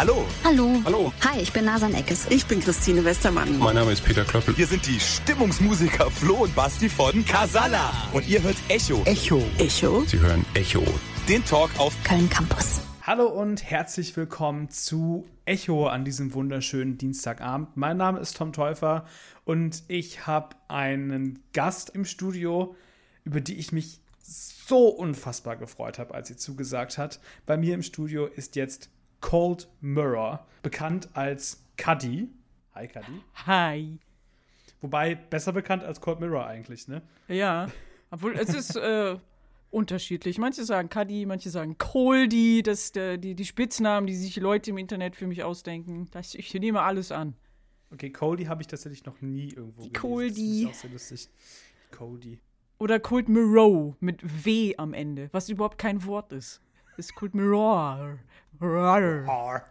Hallo. Hallo. Hallo. Hi, ich bin Nasan Eckes. Ich bin Christine Westermann. Mein Name ist Peter Klöppel. Wir sind die Stimmungsmusiker Flo und Basti von Casala. Und ihr hört Echo. Echo. Echo. Sie hören Echo. Den Talk auf Köln Campus. Hallo und herzlich willkommen zu Echo an diesem wunderschönen Dienstagabend. Mein Name ist Tom Täufer und ich habe einen Gast im Studio, über die ich mich so unfassbar gefreut habe, als sie zugesagt hat. Bei mir im Studio ist jetzt Cold Mirror, bekannt als Cuddy. Hi Cuddy. Hi. Wobei besser bekannt als Cold Mirror eigentlich, ne? Ja, obwohl es ist äh, unterschiedlich. Manche sagen Cuddy, manche sagen Coldy, das äh, die, die Spitznamen, die sich Leute im Internet für mich ausdenken. Das, ich nehme alles an. Okay, Coldy habe ich tatsächlich noch nie irgendwo Die gelesen. Coldy. Das ist auch sehr lustig. Coldy. Oder Cold Mirror mit W am Ende, was überhaupt kein Wort ist. Das ist Cold Mirror. R.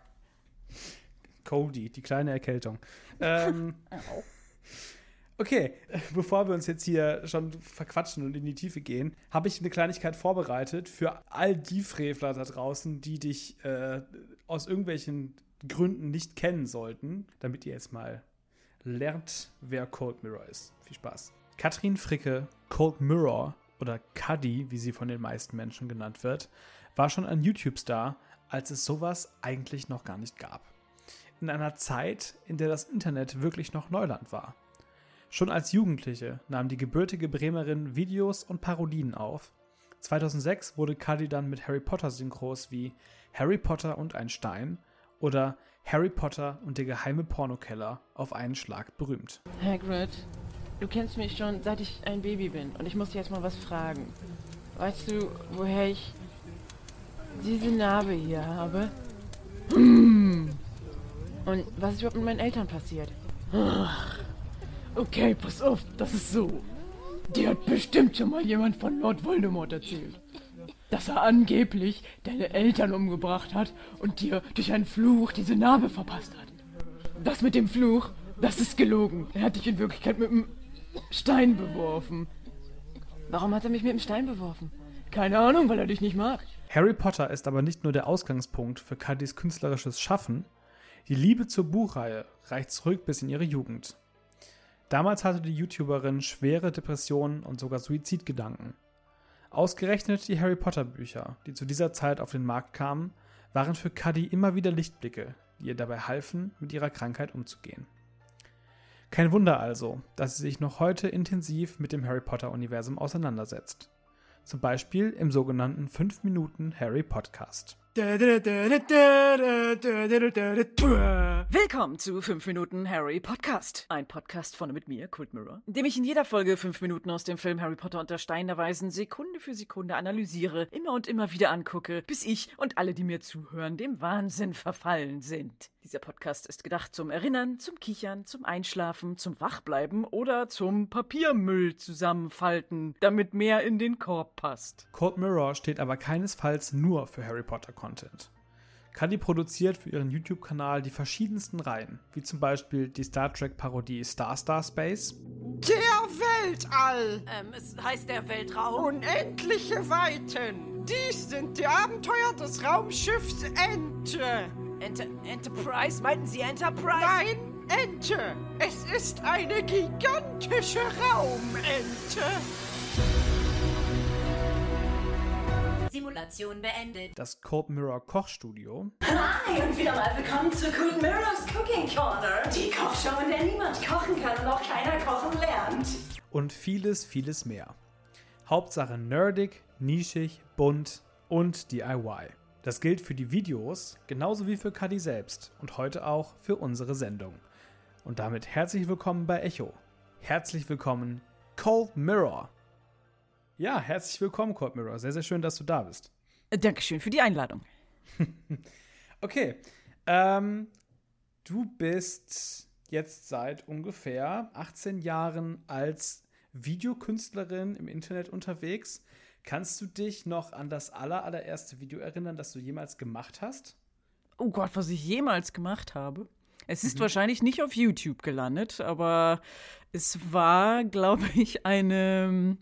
Cody, die kleine Erkältung. Ähm, okay, bevor wir uns jetzt hier schon verquatschen und in die Tiefe gehen, habe ich eine Kleinigkeit vorbereitet für all die Frevler da draußen, die dich äh, aus irgendwelchen Gründen nicht kennen sollten, damit ihr jetzt mal lernt, wer Cold Mirror ist. Viel Spaß. Katrin Fricke, Cold Mirror oder Cuddy, wie sie von den meisten Menschen genannt wird, war schon ein YouTube-Star, als es sowas eigentlich noch gar nicht gab. In einer Zeit, in der das Internet wirklich noch Neuland war. Schon als Jugendliche nahm die gebürtige Bremerin Videos und Parodien auf. 2006 wurde Cuddy dann mit Harry Potter Synchros wie Harry Potter und ein Stein oder Harry Potter und der geheime Pornokeller auf einen Schlag berühmt. Hagrid, du kennst mich schon seit ich ein Baby bin und ich muss dich jetzt mal was fragen. Weißt du, woher ich diese Narbe hier habe? Hm. Und was ist überhaupt mit meinen Eltern passiert? Okay, pass auf, das ist so. Dir hat bestimmt schon mal jemand von Lord Voldemort erzählt. Dass er angeblich deine Eltern umgebracht hat und dir durch einen Fluch diese Narbe verpasst hat. Das mit dem Fluch, das ist gelogen. Er hat dich in Wirklichkeit mit einem Stein beworfen. Warum hat er mich mit dem Stein beworfen? Keine Ahnung, weil er dich nicht mag. Harry Potter ist aber nicht nur der Ausgangspunkt für Cuddys künstlerisches Schaffen. Die Liebe zur Buchreihe reicht zurück bis in ihre Jugend. Damals hatte die YouTuberin schwere Depressionen und sogar Suizidgedanken. Ausgerechnet die Harry Potter Bücher, die zu dieser Zeit auf den Markt kamen, waren für Cuddy immer wieder Lichtblicke, die ihr dabei halfen, mit ihrer Krankheit umzugehen. Kein Wunder also, dass sie sich noch heute intensiv mit dem Harry Potter-Universum auseinandersetzt. Zum Beispiel im sogenannten 5 Minuten Harry Podcast. Willkommen zu 5 Minuten Harry Podcast. Ein Podcast von mit mir, Kult Mirror, in dem ich in jeder Folge 5 Minuten aus dem Film Harry Potter Stein der Weisen Sekunde für Sekunde analysiere, immer und immer wieder angucke, bis ich und alle, die mir zuhören, dem Wahnsinn verfallen sind. Dieser Podcast ist gedacht zum Erinnern, zum Kichern, zum Einschlafen, zum Wachbleiben oder zum Papiermüll zusammenfalten, damit mehr in den Korb passt. Cold Mirror steht aber keinesfalls nur für Harry Potter Content. Cuddy produziert für ihren YouTube-Kanal die verschiedensten Reihen, wie zum Beispiel die Star Trek-Parodie Star Star Space, Der Weltall! Ähm, es heißt der Weltraum. Unendliche Weiten! Dies sind die Abenteuer des Raumschiffs Ente! Enter Enterprise? Meinten Sie Enterprise? Nein, Ente! Es ist eine gigantische Raumente! Simulation beendet. das Cold Mirror Kochstudio Hi und wieder mal willkommen zu Cool Mirrors Cooking Corner. Die Kochshow, in der niemand kochen kann und auch keiner kochen lernt. und vieles, vieles mehr. Hauptsache nerdig, nischig, bunt und DIY. Das gilt für die Videos genauso wie für Cuddy selbst und heute auch für unsere Sendung. Und damit herzlich willkommen bei Echo. Herzlich willkommen, Cold Mirror. Ja, herzlich willkommen, Cold Mirror. Sehr, sehr schön, dass du da bist. Äh, Dankeschön für die Einladung. Okay, ähm, du bist jetzt seit ungefähr 18 Jahren als Videokünstlerin im Internet unterwegs. Kannst du dich noch an das aller, allererste Video erinnern, das du jemals gemacht hast? Oh Gott, was ich jemals gemacht habe. Es ist wahrscheinlich nicht auf YouTube gelandet, aber es war, glaube ich, eine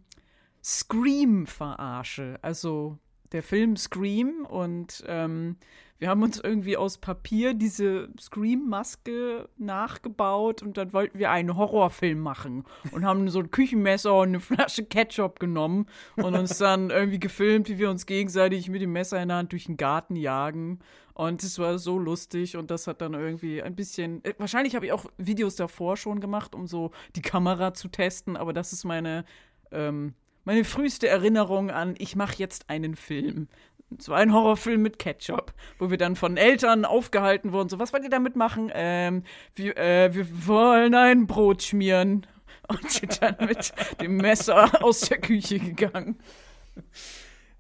Scream-Verarsche. Also der Film Scream und ähm, wir haben uns irgendwie aus Papier diese Scream-Maske nachgebaut und dann wollten wir einen Horrorfilm machen und haben so ein Küchenmesser und eine Flasche Ketchup genommen und uns dann irgendwie gefilmt, wie wir uns gegenseitig mit dem Messer in der Hand durch den Garten jagen. Und es war so lustig und das hat dann irgendwie ein bisschen. äh, Wahrscheinlich habe ich auch Videos davor schon gemacht, um so die Kamera zu testen, aber das ist meine, ähm, meine früheste Erinnerung an, ich mache jetzt einen Film. Es war ein Horrorfilm mit Ketchup, wo wir dann von Eltern aufgehalten wurden. So, was wollt ihr damit machen? Ähm, wir, äh, wir wollen ein Brot schmieren. Und sind dann mit dem Messer aus der Küche gegangen.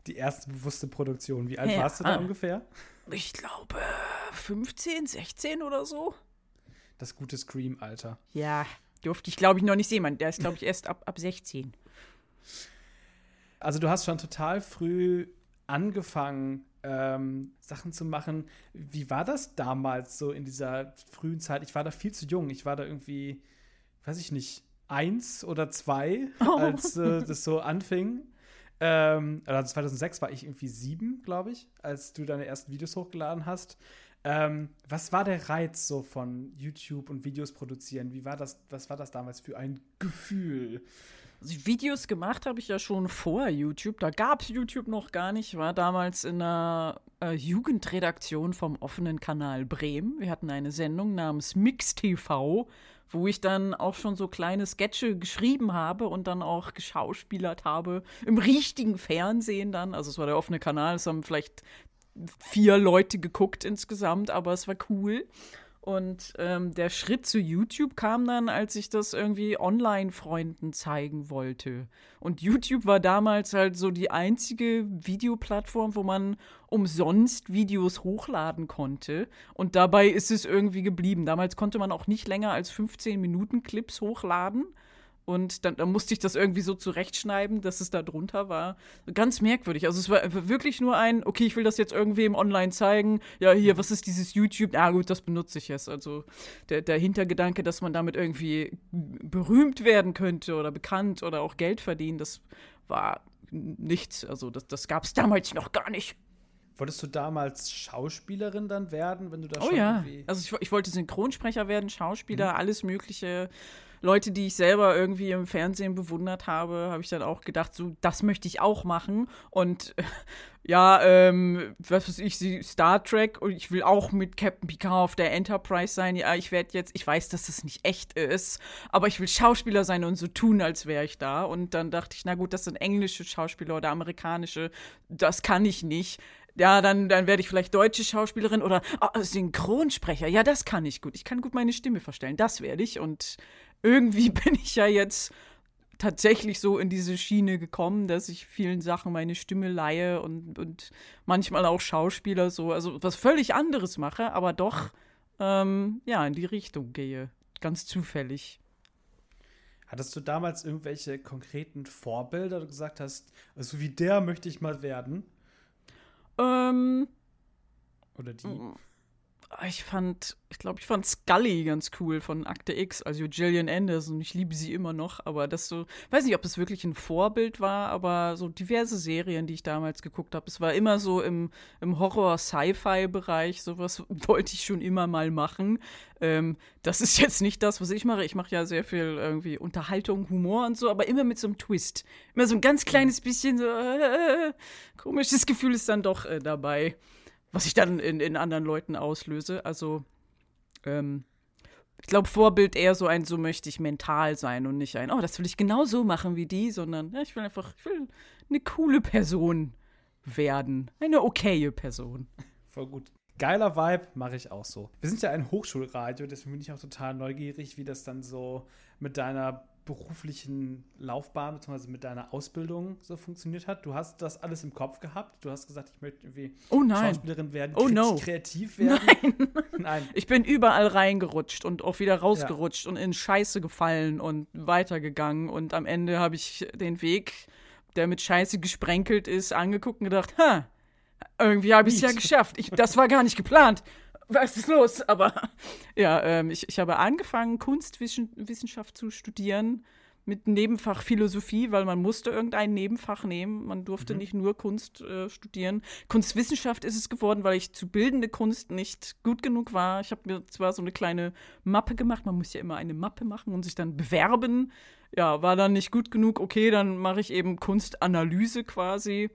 Die erste bewusste Produktion. Wie alt Ja. warst du da Ah. ungefähr? Ich glaube 15, 16 oder so. Das gute Scream-Alter. Ja, durfte ich glaube ich noch nicht sehen. Man, der ist glaube ich erst ab, ab 16. Also du hast schon total früh angefangen, ähm, Sachen zu machen. Wie war das damals so in dieser frühen Zeit? Ich war da viel zu jung. Ich war da irgendwie, weiß ich nicht, eins oder zwei, als äh, das so anfing. Ähm, oder 2006 war ich irgendwie sieben, glaube ich, als du deine ersten Videos hochgeladen hast. Ähm, was war der Reiz so von YouTube und Videos produzieren? Wie war das, was war das damals für ein Gefühl? Videos gemacht habe ich ja schon vor YouTube. Da gab es YouTube noch gar nicht. Ich war damals in einer äh, Jugendredaktion vom offenen Kanal Bremen. Wir hatten eine Sendung namens Mix TV, wo ich dann auch schon so kleine Sketche geschrieben habe und dann auch geschauspielert habe. Im richtigen Fernsehen dann. Also es war der offene Kanal. Es haben vielleicht vier Leute geguckt insgesamt, aber es war cool. Und ähm, der Schritt zu YouTube kam dann, als ich das irgendwie Online-Freunden zeigen wollte. Und YouTube war damals halt so die einzige Videoplattform, wo man umsonst Videos hochladen konnte. Und dabei ist es irgendwie geblieben. Damals konnte man auch nicht länger als 15 Minuten Clips hochladen. Und dann, dann musste ich das irgendwie so zurechtschneiden, dass es da drunter war. Ganz merkwürdig. Also es war wirklich nur ein, okay, ich will das jetzt irgendwem online zeigen. Ja, hier, was ist dieses YouTube? Ah gut, das benutze ich jetzt. Also der, der Hintergedanke, dass man damit irgendwie berühmt werden könnte oder bekannt oder auch Geld verdienen, das war nichts. Also das, das gab es damals noch gar nicht. Wolltest du damals Schauspielerin dann werden, wenn du da Oh schon ja. irgendwie Also ich, ich wollte Synchronsprecher werden, Schauspieler, alles mögliche. Leute, die ich selber irgendwie im Fernsehen bewundert habe, habe ich dann auch gedacht, so, das möchte ich auch machen. Und ja, ähm, was weiß ich, Star Trek und ich will auch mit Captain Picard auf der Enterprise sein. Ja, ich werde jetzt, ich weiß, dass das nicht echt ist, aber ich will Schauspieler sein und so tun, als wäre ich da. Und dann dachte ich, na gut, das sind englische Schauspieler oder amerikanische, das kann ich nicht. Ja, dann, dann werde ich vielleicht deutsche Schauspielerin oder ah, Synchronsprecher. Ja, das kann ich gut. Ich kann gut meine Stimme verstellen. Das werde ich. Und irgendwie bin ich ja jetzt tatsächlich so in diese Schiene gekommen, dass ich vielen Sachen meine Stimme leihe und, und manchmal auch Schauspieler so, also was völlig anderes mache, aber doch ähm, ja in die Richtung gehe. Ganz zufällig. Hattest du damals irgendwelche konkreten Vorbilder, du gesagt hast, so wie der möchte ich mal werden? Ähm, Oder die? Ich fand, ich glaube, ich fand Scully ganz cool von Akte X, also Gillian Anderson. Ich liebe sie immer noch, aber das so, weiß nicht, ob das wirklich ein Vorbild war, aber so diverse Serien, die ich damals geguckt habe. Es war immer so im, im Horror-Sci-Fi-Bereich, sowas wollte ich schon immer mal machen. Ähm, das ist jetzt nicht das, was ich mache. Ich mache ja sehr viel irgendwie Unterhaltung, Humor und so, aber immer mit so einem Twist. Immer so ein ganz kleines bisschen so, äh, komisches Gefühl ist dann doch äh, dabei was ich dann in, in anderen Leuten auslöse. Also, ähm, ich glaube, Vorbild eher so ein, so möchte ich mental sein und nicht ein, oh, das will ich genau so machen wie die, sondern ja, ich will einfach, ich will eine coole Person werden. Eine okaye Person. Voll gut. Geiler Vibe, mache ich auch so. Wir sind ja ein Hochschulradio, deswegen bin ich auch total neugierig, wie das dann so mit deiner beruflichen Laufbahn bzw. mit deiner Ausbildung so funktioniert hat. Du hast das alles im Kopf gehabt. Du hast gesagt, ich möchte irgendwie Oh. Schauspielerin werden, Oh no. kreativ werden. Nein. Nein. Ich bin überall reingerutscht und auch wieder rausgerutscht und in Scheiße gefallen und weitergegangen. Und am Ende habe ich den Weg, der mit Scheiße gesprenkelt ist, angeguckt und gedacht, ha, irgendwie habe ich es ja geschafft. Ich, das war gar nicht geplant. Was ist los? Aber ja, ähm, ich, ich habe angefangen, Kunstwissenschaft zu studieren. mit Nebenfach Philosophie, weil man musste irgendein Nebenfach nehmen. Man durfte nicht nur Kunst äh, studieren. Kunstwissenschaft ist es geworden, weil ich zu bildende Kunst nicht gut genug war. Ich habe mir zwar so eine kleine Mappe gemacht, man muss ja immer eine Mappe machen und sich dann bewerben. Ja, war dann nicht gut genug. Okay, dann mache ich eben Kunstanalyse quasi.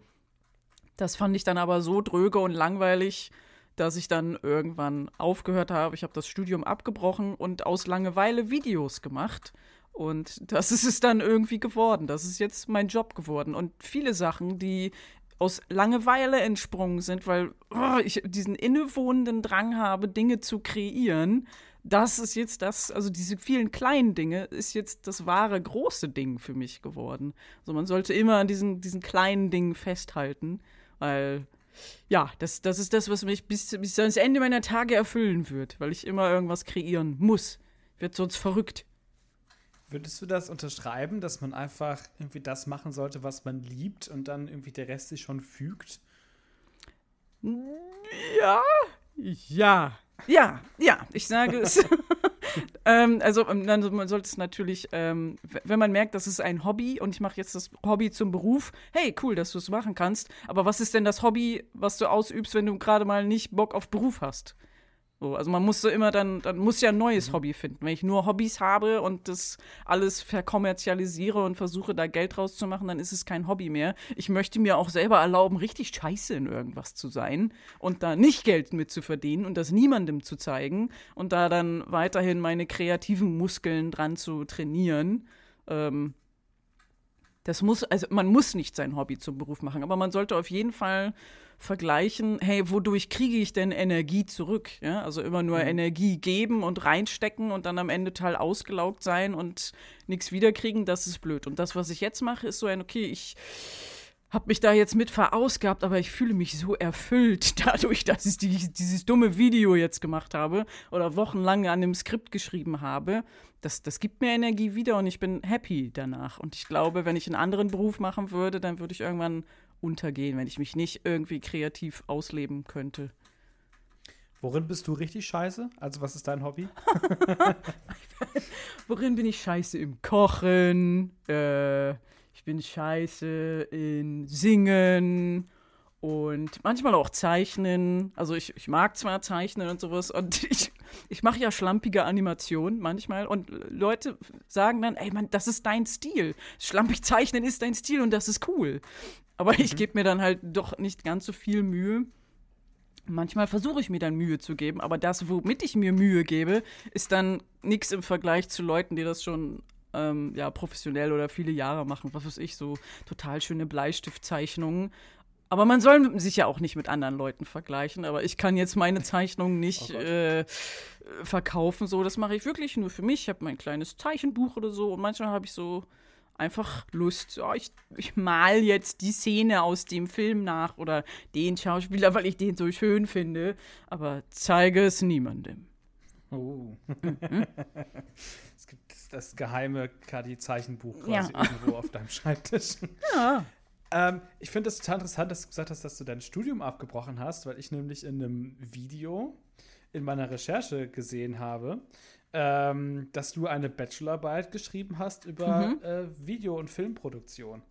Das fand ich dann aber so dröge und langweilig, dass ich dann irgendwann aufgehört habe. Ich habe das Studium abgebrochen und aus Langeweile Videos gemacht. Und das ist es dann irgendwie geworden. Das ist jetzt mein Job geworden. Und viele Sachen, die aus Langeweile entsprungen sind, weil oh, ich diesen innewohnenden Drang habe, Dinge zu kreieren. Das ist jetzt das, also diese vielen kleinen Dinge ist jetzt das wahre große Ding für mich geworden. Also man sollte immer an diesen, diesen kleinen Dingen festhalten, weil ja, das, das ist das, was mich bis, bis ans Ende meiner Tage erfüllen wird, weil ich immer irgendwas kreieren muss. Wird sonst verrückt. Würdest du das unterschreiben, dass man einfach irgendwie das machen sollte, was man liebt und dann irgendwie der Rest sich schon fügt? Ja, ja, ja, ja, ich sage es. ähm, also dann, man sollte es natürlich, ähm, wenn man merkt, das ist ein Hobby und ich mache jetzt das Hobby zum Beruf, hey, cool, dass du es machen kannst, aber was ist denn das Hobby, was du ausübst, wenn du gerade mal nicht Bock auf Beruf hast? So, also man muss so immer dann, dann muss ja ein neues Hobby finden. Wenn ich nur Hobbys habe und das alles verkommerzialisiere und versuche da Geld rauszumachen, dann ist es kein Hobby mehr. Ich möchte mir auch selber erlauben, richtig scheiße in irgendwas zu sein und da nicht Geld mit zu verdienen und das niemandem zu zeigen und da dann weiterhin meine kreativen Muskeln dran zu trainieren. Ähm, das muss, also man muss nicht sein Hobby zum Beruf machen, aber man sollte auf jeden Fall vergleichen, hey, wodurch kriege ich denn Energie zurück? Ja, also immer nur Energie geben und reinstecken und dann am Ende total ausgelaugt sein und nichts wiederkriegen, das ist blöd. Und das, was ich jetzt mache, ist so ein, okay, ich habe mich da jetzt mit verausgabt, aber ich fühle mich so erfüllt dadurch, dass ich die, dieses dumme Video jetzt gemacht habe oder wochenlang an dem Skript geschrieben habe. Das, das gibt mir Energie wieder und ich bin happy danach. Und ich glaube, wenn ich einen anderen Beruf machen würde, dann würde ich irgendwann untergehen, wenn ich mich nicht irgendwie kreativ ausleben könnte. Worin bist du richtig scheiße? Also, was ist dein Hobby? Worin bin ich scheiße? Im Kochen, äh, ich bin scheiße in Singen und manchmal auch Zeichnen. Also ich, ich mag zwar Zeichnen und sowas und ich, ich mache ja schlampige Animationen manchmal und Leute sagen dann, ey Mann, das ist dein Stil. Schlampig zeichnen ist dein Stil und das ist cool. Aber ich gebe mir dann halt doch nicht ganz so viel Mühe. Manchmal versuche ich mir dann Mühe zu geben, aber das, womit ich mir Mühe gebe, ist dann nichts im Vergleich zu Leuten, die das schon ähm, ja, professionell oder viele Jahre machen. Was weiß ich, so total schöne Bleistiftzeichnungen. Aber man soll sich ja auch nicht mit anderen Leuten vergleichen. Aber ich kann jetzt meine Zeichnungen nicht äh, verkaufen. So, das mache ich wirklich nur für mich. Ich habe mein kleines Zeichenbuch oder so und manchmal habe ich so einfach Lust. Ja, ich, ich mal jetzt die Szene aus dem Film nach oder den Schauspieler, weil ich den so schön finde. Aber zeige es niemandem. Oh. es gibt das geheime Kadi-Zeichenbuch quasi Ja. irgendwo auf deinem Schreibtisch. Ja. Ähm, ich finde es total interessant, dass du gesagt hast, dass du dein Studium abgebrochen hast, weil ich nämlich in einem Video in meiner Recherche gesehen habe, ähm, dass du eine Bachelorarbeit geschrieben hast über Mhm. äh, Video- und Filmproduktion.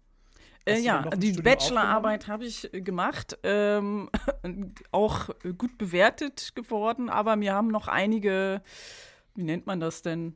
Äh, ja, die Bachelorarbeit habe ich äh, gemacht, ähm, auch gut bewertet geworden, aber mir haben noch einige, wie nennt man das denn?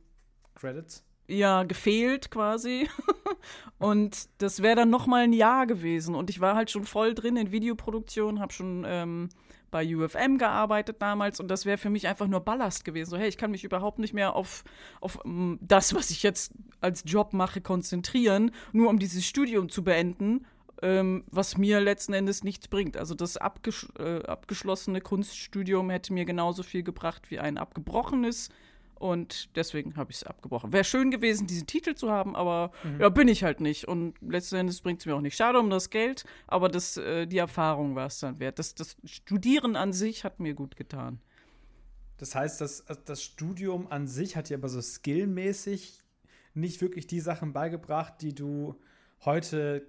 Credits? Ja, gefehlt quasi. und das wäre dann noch mal ein Jahr gewesen. Und ich war halt schon voll drin in Videoproduktion, habe schon ähm, bei UFM gearbeitet damals und das wäre für mich einfach nur Ballast gewesen. So, hey, ich kann mich überhaupt nicht mehr auf, auf ähm, das, was ich jetzt als Job mache, konzentrieren, nur um dieses Studium zu beenden, ähm, was mir letzten Endes nichts bringt. Also das abgesch äh, abgeschlossene Kunststudium hätte mir genauso viel gebracht wie ein abgebrochenes. Und deswegen habe ich es abgebrochen. Wäre schön gewesen, diesen Titel zu haben, aber ja, bin ich halt nicht. Und letzten Endes bringt es mir auch nicht. Schade um das Geld, aber das, äh, die Erfahrung war es dann wert. Das, das Studieren an sich hat mir gut getan. Das heißt, das, das Studium an sich hat dir aber so skillmäßig nicht wirklich die Sachen beigebracht, die du heute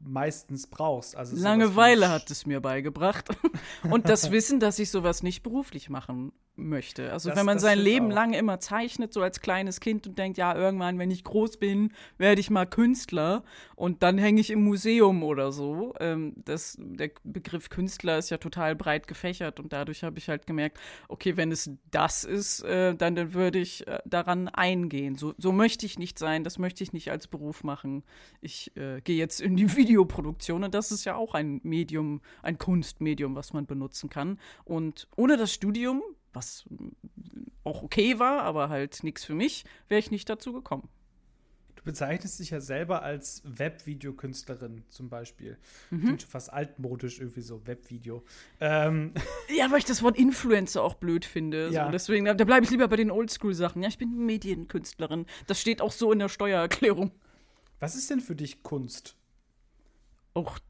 meistens brauchst. Also Langeweile hat es mir beigebracht. Und das Wissen, dass ich sowas nicht beruflich machen möchte. Also Das- wenn man sein Leben auch. lang immer zeichnet, so als kleines Kind und denkt, ja, irgendwann, wenn ich groß bin, werde ich mal Künstler und dann hänge ich im Museum oder so. Ähm, das, der Begriff Künstler ist ja total breit gefächert und dadurch habe ich halt gemerkt, okay, wenn es das ist, äh, dann, dann würde ich äh, daran eingehen. So, so möchte ich nicht sein, das möchte ich nicht als Beruf machen. Ich äh, gehe jetzt in die Videoproduktion und das ist ja auch ein Medium, ein Kunstmedium, was man benutzen kann. Und ohne das Studium, was mm, auch okay war, aber halt nichts für mich, wäre ich nicht dazu gekommen. Du bezeichnest dich ja selber als Webvideokünstlerin zum Beispiel. Mhm. Klingt schon fast altmodisch irgendwie so, Webvideo. Ähm, Ja, weil ich das Wort Influencer auch blöd finde. Ja. So, deswegen, da bleibe ich lieber bei den Oldschool-Sachen. Ja, ich bin Medienkünstlerin. Das steht auch so in der Steuererklärung. was ist denn für dich Kunst? Auch.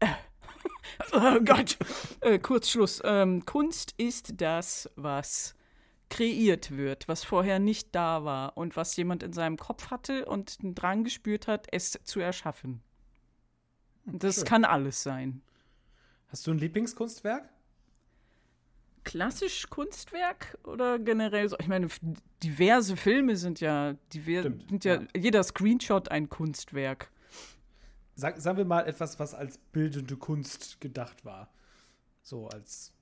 Äh. Oh Gott. Äh, Kurzschluss. Ähm, Kunst ist das, was kreiert wird, was vorher nicht da war und was jemand in seinem Kopf hatte und den Drang gespürt hat, es zu erschaffen. Und Das schön. kann alles sein. Hast du ein Lieblingskunstwerk? klassisch Kunstwerk oder generell so? Ich meine, diverse Filme sind ja, diver Stimmt, sind ja, ja. jeder Screenshot ein Kunstwerk. Sag, sagen wir mal etwas, was als bildende Kunst gedacht war. So als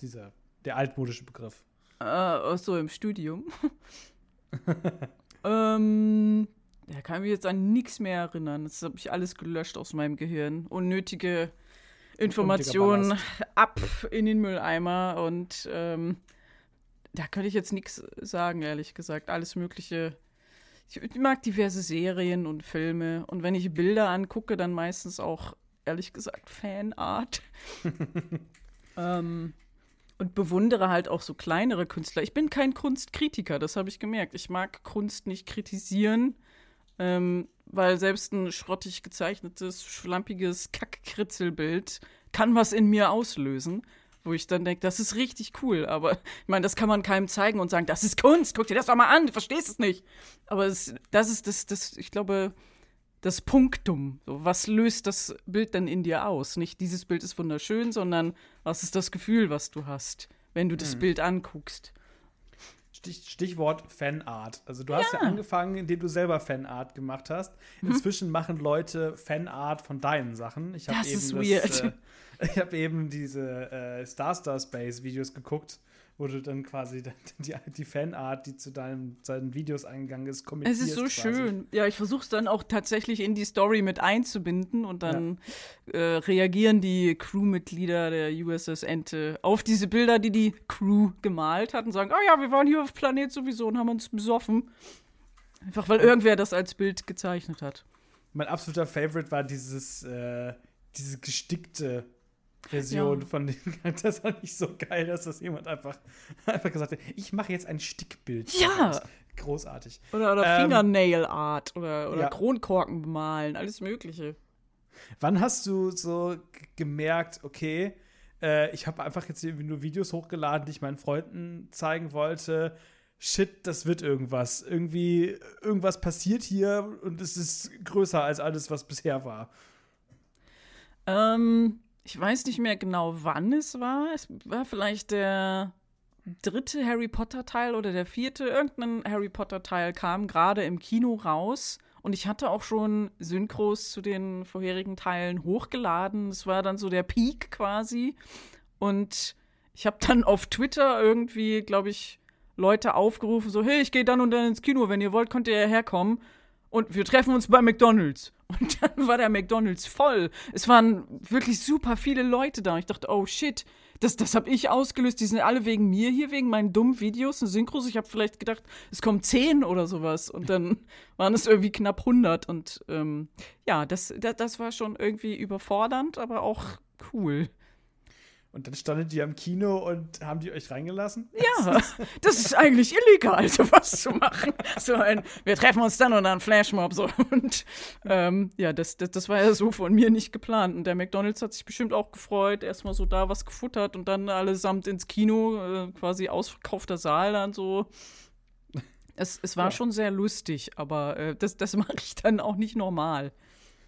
dieser, der altmodische Begriff. Äh, so im Studium. ähm, da kann ich mich jetzt an nichts mehr erinnern. Das habe ich alles gelöscht aus meinem Gehirn. Unnötige Informationen ab in den Mülleimer und ähm, da könnte ich jetzt nichts sagen, ehrlich gesagt. Alles Mögliche. Ich, mag diverse Serien und Filme und wenn ich Bilder angucke, dann meistens auch, ehrlich gesagt, Fanart. ähm, und bewundere halt auch so kleinere Künstler. Ich bin kein Kunstkritiker, das habe ich gemerkt. Ich mag Kunst nicht kritisieren, ähm, weil selbst ein schrottig gezeichnetes, schlampiges Kackkritzelbild kann was in mir auslösen, wo ich dann denke, das ist richtig cool. Aber ich meine, das kann man keinem zeigen und sagen, das ist Kunst, guck dir das doch mal an, du verstehst es nicht. Aber es, das ist das, das, ich glaube, das Punktum. So, was löst das Bild dann in dir aus? Nicht dieses Bild ist wunderschön, sondern was ist das Gefühl, was du hast, wenn du das Bild anguckst? Stich, Stichwort Fanart. Also du hast ja. angefangen, indem du selber Fanart gemacht hast. Mhm. Inzwischen machen Leute Fanart von deinen Sachen. Ich hab Das eben. Äh, ich habe eben diese äh, Star Star Space Videos geguckt, wo du dann quasi die, die Fanart, die zu deinem, deinen Videos eingegangen ist, Es kommentierst. ist so quasi. schön. Ja, ich versuche es dann auch tatsächlich in die Story mit einzubinden und dann äh, reagieren die Crewmitglieder der USS Ente auf diese Bilder, die die Crew gemalt hat und sagen, oh ja, wir waren hier auf Planet sowieso und haben uns besoffen. Einfach weil irgendwer das als Bild gezeichnet hat. Mein absoluter Favorite war dieses, äh, diese gestickte Version Ja. von dem. Das war nicht so geil, dass das jemand einfach, einfach gesagt hat, ich mache jetzt ein Stickbild. Ja. Großartig. Oder, oder Ähm, Fingernail Art oder, oder ja. Kronkorken bemalen, alles Mögliche. Wann hast du so gemerkt, okay, äh, ich habe einfach jetzt irgendwie nur Videos hochgeladen, die ich meinen Freunden zeigen wollte. Shit, das wird irgendwas. Irgendwie, irgendwas passiert hier und es ist größer als alles, was bisher war. Ähm, ich weiß nicht mehr genau, wann es war. Es war vielleicht der dritte Harry Potter Teil oder der vierte. Irgendein Harry Potter Teil kam gerade im Kino raus. Und ich hatte auch schon Synchros zu den vorherigen Teilen hochgeladen. Es war dann so der Peak quasi. Und ich habe dann auf Twitter irgendwie, glaube ich, Leute aufgerufen, so, hey, ich gehe dann und dann ins Kino. Wenn ihr wollt, könnt ihr herkommen. Und wir treffen uns bei McDonalds. Und dann war der McDonalds voll. Es waren wirklich super viele Leute da. Und ich dachte, oh shit, das, das habe ich ausgelöst. Die sind alle wegen mir hier, wegen meinen dummen Videos und Synchros. Ich habe vielleicht gedacht, es kommen zehn oder sowas. Und dann waren es irgendwie knapp 100. Und ähm, ja, das, das, das war schon irgendwie überfordernd, aber auch cool. Und dann standet die am Kino und haben die euch reingelassen? Ja, das ist eigentlich illegal, sowas zu machen. So ein, wir treffen uns dann und dann Flashmob so. Und ähm, ja, das, das, das war ja so von mir nicht geplant. Und der McDonalds hat sich bestimmt auch gefreut, erstmal so da was gefuttert und dann allesamt ins Kino, äh, quasi ausverkaufter Saal dann so. Es, es war Ja. schon sehr lustig, aber äh, das, das mache ich dann auch nicht normal.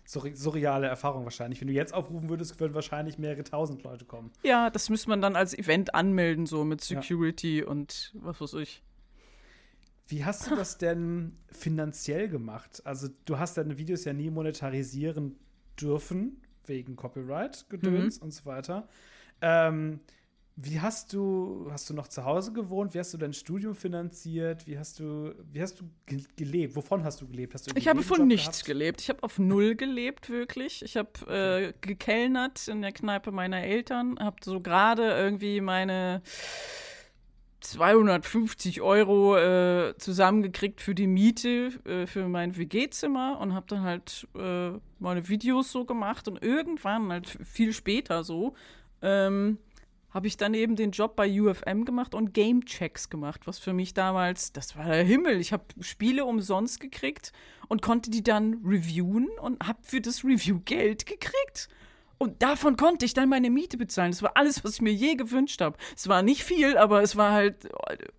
Surre- surreale Erfahrung wahrscheinlich. Wenn du jetzt aufrufen würdest, würden wahrscheinlich mehrere tausend Leute kommen. Ja, das müsste man dann als Event anmelden, so mit Ja. Security und was weiß ich. Wie hast du das denn finanziell gemacht? Also, du hast deine Videos ja nie monetarisieren dürfen, wegen Copyright-Gedöns und so weiter. Ähm, wie hast du, hast du noch zu Hause gewohnt? Wie hast du dein Studium finanziert? Wie hast du, wie hast du ge gelebt? Wovon hast du gelebt? Hast du Ich habe von Nebenjob nichts gehabt? gelebt. Ich habe auf null gelebt, wirklich. Ich habe äh, gekellnert in der Kneipe meiner Eltern, habe so gerade irgendwie meine 250 Euro äh, zusammengekriegt für die Miete äh, für mein WG-Zimmer und habe dann halt äh, meine Videos so gemacht und irgendwann, halt viel später so, ähm, habe ich dann eben den Job bei UFM gemacht und Game-Checks gemacht, was für mich damals, das war der Himmel. Ich habe Spiele umsonst gekriegt und konnte die dann reviewen und habe für das Review Geld gekriegt. Und davon konnte ich dann meine Miete bezahlen. Das war alles, was ich mir je gewünscht habe. Es war nicht viel, aber es war halt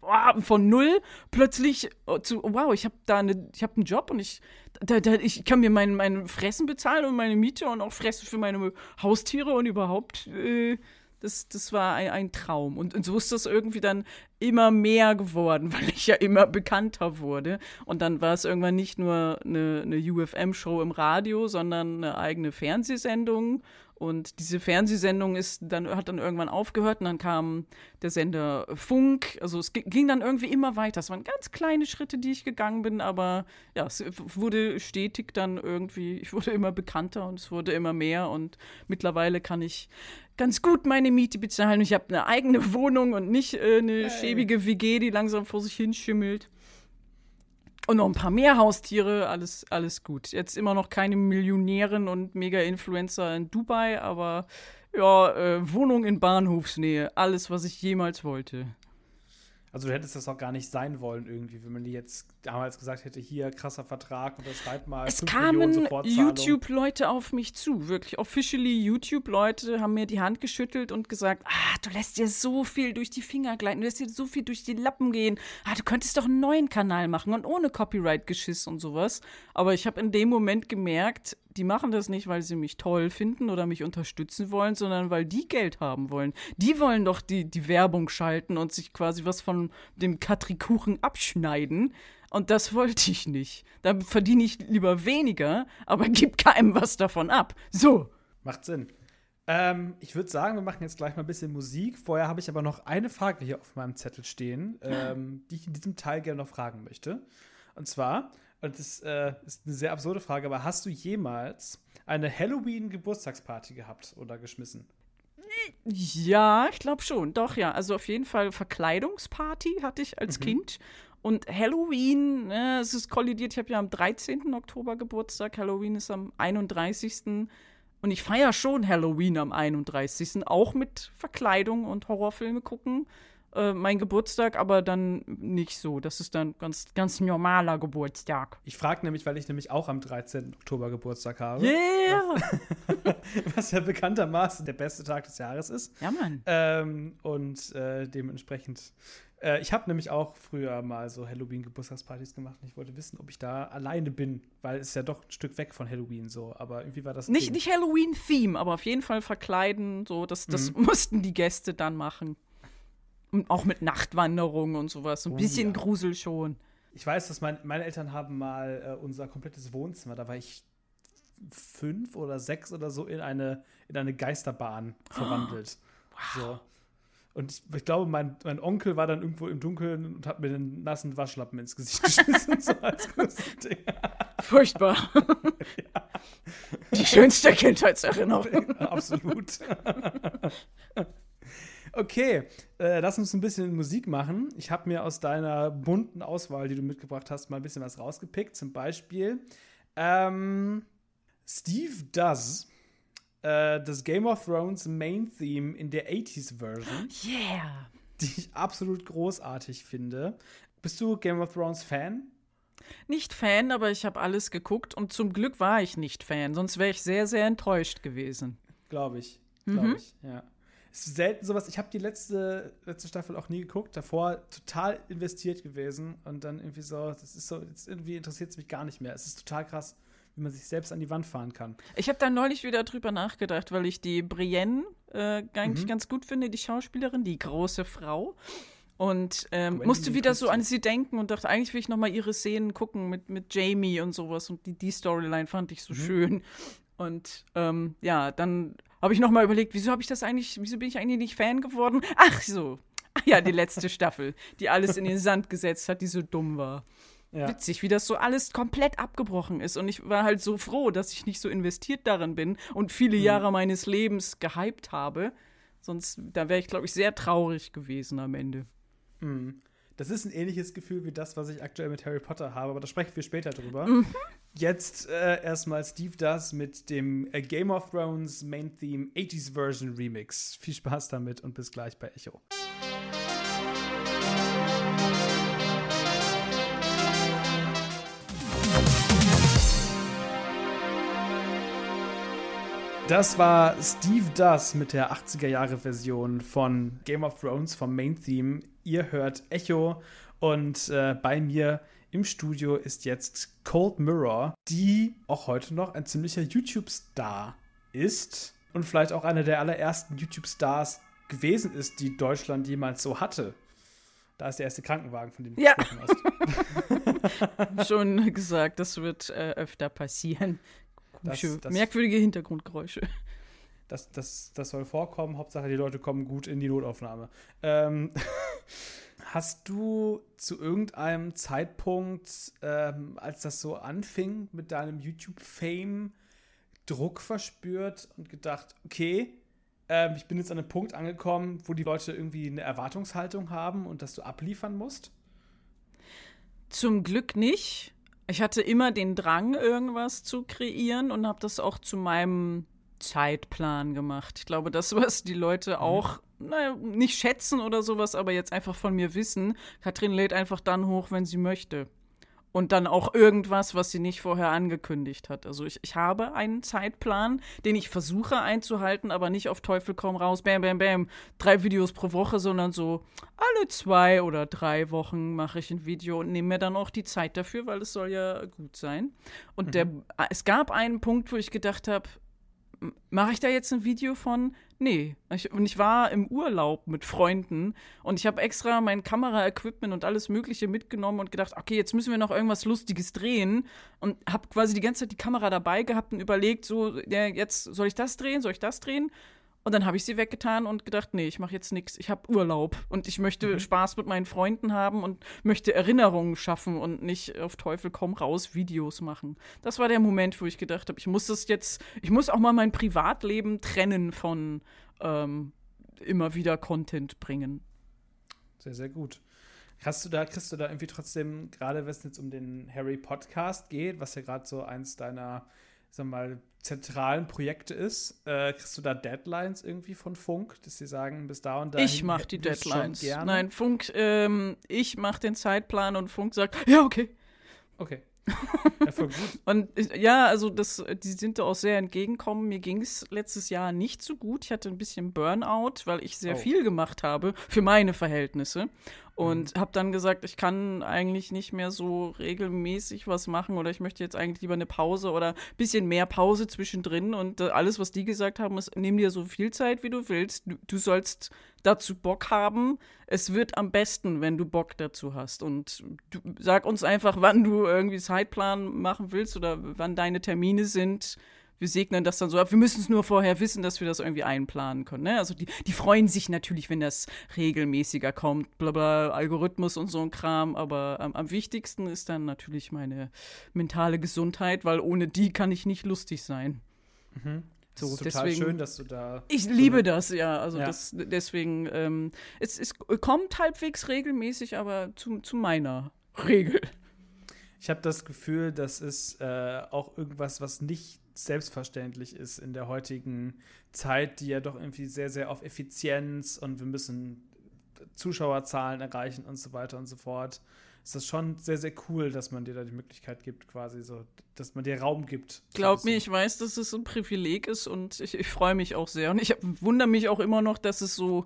oh, von null plötzlich oh, zu, wow, ich habe da eine, ich habe einen Job und ich, da, da, ich kann mir mein, mein Fressen bezahlen und meine Miete und auch Fressen für meine Haustiere und überhaupt, äh, das, das war ein, ein Traum. Und, und so ist das irgendwie dann immer mehr geworden, weil ich ja immer bekannter wurde. Und dann war es irgendwann nicht nur eine, eine UFM-Show im Radio, sondern eine eigene Fernsehsendung. Und diese Fernsehsendung ist dann, hat dann irgendwann aufgehört und dann kam der Sender Funk. Also es gi- ging dann irgendwie immer weiter. Es waren ganz kleine Schritte, die ich gegangen bin, aber ja, es wurde stetig dann irgendwie, ich wurde immer bekannter und es wurde immer mehr und mittlerweile kann ich ganz gut meine Miete bezahlen. Ich habe eine eigene Wohnung und nicht äh, eine schäbige WG, die langsam vor sich hinschimmelt. Und noch ein paar mehr Haustiere, alles, alles gut. Jetzt immer noch keine Millionärin und Mega-Influencer in Dubai, aber ja, äh, Wohnung in Bahnhofsnähe. Alles, was ich jemals wollte. Also du hättest das auch gar nicht sein wollen irgendwie, wenn man dir jetzt damals gesagt hätte, hier krasser Vertrag, unterschreib mal Es 5 Millionen kamen. YouTube-Leute auf mich zu, wirklich officially YouTube-Leute haben mir die Hand geschüttelt und gesagt, ah, du lässt dir so viel durch die Finger gleiten, du lässt dir so viel durch die Lappen gehen, ah, du könntest doch einen neuen Kanal machen und ohne Copyright-Geschiss und sowas. Aber ich habe in dem Moment gemerkt, die machen das nicht, weil sie mich toll finden oder mich unterstützen wollen, sondern weil die Geld haben wollen. Die wollen doch die, die Werbung schalten und sich quasi was von dem Katrikuchen abschneiden. Und das wollte ich nicht. Da verdiene ich lieber weniger, aber gib keinem was davon ab. So. Macht Sinn. Ähm, ich würde sagen, wir machen jetzt gleich mal ein bisschen Musik. Vorher habe ich aber noch eine Frage hier auf meinem Zettel stehen, ähm, die ich in diesem Teil gerne noch fragen möchte. Und zwar, und das äh, ist eine sehr absurde Frage, aber hast du jemals eine Halloween-Geburtstagsparty gehabt oder geschmissen? Ja, ich glaube schon. Doch, ja. Also auf jeden Fall Verkleidungsparty hatte ich als Kind. Und Halloween, äh, es ist kollidiert. Ich habe ja am 13. Oktober Geburtstag. Halloween ist am 31. Und ich feiere schon Halloween am 31. Auch mit Verkleidung und Horrorfilme gucken. Äh, mein Geburtstag, aber dann nicht so. Das ist dann ganz, ganz normaler Geburtstag. Ich frage nämlich, weil ich nämlich auch am 13. Oktober Geburtstag habe. Yeah! Was ja bekanntermaßen der beste Tag des Jahres ist. Ja, Mann. Ähm, und äh, dementsprechend. Äh, ich habe nämlich auch früher mal so Halloween-Geburtstagspartys gemacht und ich wollte wissen, ob ich da alleine bin, weil es ist ja doch ein Stück weg von Halloween so. Aber irgendwie war das. Nicht, Ding. nicht Halloween-Theme, aber auf jeden Fall verkleiden. So, das, das Mhm. mussten die Gäste dann machen. Und auch mit Nachtwanderung und sowas. Ein Oh, bisschen ja. Grusel schon. Ich weiß, dass mein, meine Eltern haben mal äh, unser komplettes Wohnzimmer, da war ich fünf oder sechs oder so, in eine, in eine Geisterbahn verwandelt. So. Und ich, ich glaube, mein, mein Onkel war dann irgendwo im Dunkeln und hat mir den nassen Waschlappen ins Gesicht geschmissen, so als Gruselding. Furchtbar. Die schönste Kindheitserinnerung. Absolut. Okay, äh, lass uns ein bisschen Musik machen. Ich habe mir aus deiner bunten Auswahl, die du mitgebracht hast, mal ein bisschen was rausgepickt. Zum Beispiel ähm, Steve Does äh, das Game of Thrones Main Theme in der 80s Version, Yeah. die ich absolut großartig finde. Bist du Game of Thrones Fan? Nicht Fan, aber ich habe alles geguckt und zum Glück war ich nicht Fan, sonst wäre ich sehr, sehr enttäuscht gewesen. Glaube ich. Glaube ich, ja. Ist selten sowas. Ich habe die letzte, letzte Staffel auch nie geguckt. Davor total investiert gewesen und dann irgendwie so, das ist so, jetzt irgendwie interessiert es mich gar nicht mehr. Es ist total krass, wie man sich selbst an die Wand fahren kann. Ich habe da neulich wieder drüber nachgedacht, weil ich die Brienne äh, eigentlich Mhm. ganz gut finde, die Schauspielerin, die große Frau. Und ähm, musste wieder so an sie denken und dachte, eigentlich will ich noch mal ihre Szenen gucken mit, mit Jamie und sowas. Und die, die Storyline fand ich so Mhm. schön. Und ähm, ja, dann habe ich noch mal überlegt, wieso habe ich das eigentlich, wieso bin ich eigentlich nicht Fan geworden? Ach so, Ach ja, die letzte Staffel, die alles in den Sand gesetzt hat, die so dumm war. Ja. Witzig, wie das so alles komplett abgebrochen ist. Und ich war halt so froh, dass ich nicht so investiert darin bin und viele Jahre meines Lebens gehypt habe. Sonst, da wäre ich, glaube ich, sehr traurig gewesen am Ende. Mhm. Das ist ein ähnliches Gefühl wie das, was ich aktuell mit Harry Potter habe, aber da sprechen wir später drüber. Jetzt äh, erstmal Steve Does mit dem äh, Game of Thrones Main Theme 80s Version Remix. Viel Spaß damit und bis gleich bei Echo. Das war Steve Does mit der 80er-Jahre-Version von Game of Thrones vom Main Theme. Ihr hört Echo und äh, bei mir im Studio ist jetzt Cold Mirror, die auch heute noch ein ziemlicher YouTube-Star ist und vielleicht auch einer der allerersten YouTube-Stars gewesen ist, die Deutschland jemals so hatte. Da ist der erste Krankenwagen, von dem du Ja. gesprochen hast. Schon gesagt, das wird äh, öfter passieren. Das- das- merkwürdige Hintergrundgeräusche. Das, das, das soll vorkommen. Hauptsache, die Leute kommen gut in die Notaufnahme. Ähm, hast du zu irgendeinem Zeitpunkt, ähm, als das so anfing mit deinem YouTube-Fame, Druck verspürt und gedacht, okay, ähm, ich bin jetzt an einem Punkt angekommen, wo die Leute irgendwie eine Erwartungshaltung haben und dass du abliefern musst? Zum Glück nicht. Ich hatte immer den Drang, irgendwas zu kreieren und habe das auch zu meinem Zeitplan gemacht. Ich glaube, das, was die Leute auch, naja, nicht schätzen oder sowas, aber jetzt einfach von mir wissen, Katrin lädt einfach dann hoch, wenn sie möchte. Und dann auch irgendwas, was sie nicht vorher angekündigt hat. Also ich, ich habe einen Zeitplan, den ich versuche einzuhalten, aber nicht auf Teufel komm raus, bam, bam, bam, drei Videos pro Woche, sondern so alle zwei oder drei Wochen mache ich ein Video und nehme mir dann auch die Zeit dafür, weil es soll ja gut sein. Und der, es gab einen Punkt, wo ich gedacht habe, mache ich da jetzt ein Video von? Nee. Ich, und ich war im Urlaub mit Freunden und ich habe extra mein Kameraequipment und alles Mögliche mitgenommen und gedacht, okay, jetzt müssen wir noch irgendwas Lustiges drehen und habe quasi die ganze Zeit die Kamera dabei gehabt und überlegt, so, ja, jetzt soll ich das drehen, soll ich das drehen? Und dann habe ich sie weggetan und gedacht, nee, ich mache jetzt nichts. Ich habe Urlaub und ich möchte Spaß mit meinen Freunden haben und möchte Erinnerungen schaffen und nicht auf Teufel komm raus Videos machen. Das war der Moment, wo ich gedacht habe, ich muss das jetzt, ich muss auch mal mein Privatleben trennen von ähm, immer wieder Content bringen. Sehr, sehr gut. Hast du da, kriegst du da irgendwie trotzdem, gerade wenn es jetzt um den Harry Podcast geht, was ja gerade so eins deiner, sag mal, zentralen Projekte ist, äh, kriegst du da Deadlines irgendwie von Funk, dass sie sagen, bis da und da. Ich mache die Deadlines. Gerne? Nein, Funk, ähm, ich mache den Zeitplan und Funk sagt, ja, okay. Okay. Ja, voll gut. Und ja, also das, die sind da auch sehr entgegenkommen. Mir ging es letztes Jahr nicht so gut. Ich hatte ein bisschen Burnout, weil ich sehr Oh. viel gemacht habe für meine Verhältnisse. Und Mhm. habe dann gesagt, ich kann eigentlich nicht mehr so regelmäßig was machen oder ich möchte jetzt eigentlich lieber eine Pause oder ein bisschen mehr Pause zwischendrin. Und äh, alles, was die gesagt haben, ist, nimm dir so viel Zeit, wie du willst. Du, du sollst dazu Bock haben. Es wird am besten, wenn du Bock dazu hast. Und du, sag uns einfach, wann du irgendwie Zeitplan machen willst oder wann deine Termine sind. Wir segnen das dann so ab. Wir müssen es nur vorher wissen, dass wir das irgendwie einplanen können. Ne? Also die, die freuen sich natürlich, wenn das regelmäßiger kommt, blabla, Algorithmus und so ein Kram. Aber ähm, am wichtigsten ist dann natürlich meine mentale Gesundheit, weil ohne die kann ich nicht lustig sein. Das So, ist total deswegen- schön, dass du da. Ich so liebe das, ja. Also Ja. das, deswegen, ähm, es, es kommt halbwegs regelmäßig, aber zu, zu meiner Regel. Ich habe das Gefühl, das ist äh, auch irgendwas, was nicht selbstverständlich ist in der heutigen Zeit, die ja doch irgendwie sehr, sehr auf Effizienz und wir müssen Zuschauerzahlen erreichen und so weiter und so fort. Ist das schon sehr, sehr cool, dass man dir da die Möglichkeit gibt, quasi so, dass man dir Raum gibt. Glaub mir, ich weiß, dass es ein Privileg ist und ich, ich freue mich auch sehr. Und ich wundere mich auch immer noch, dass es so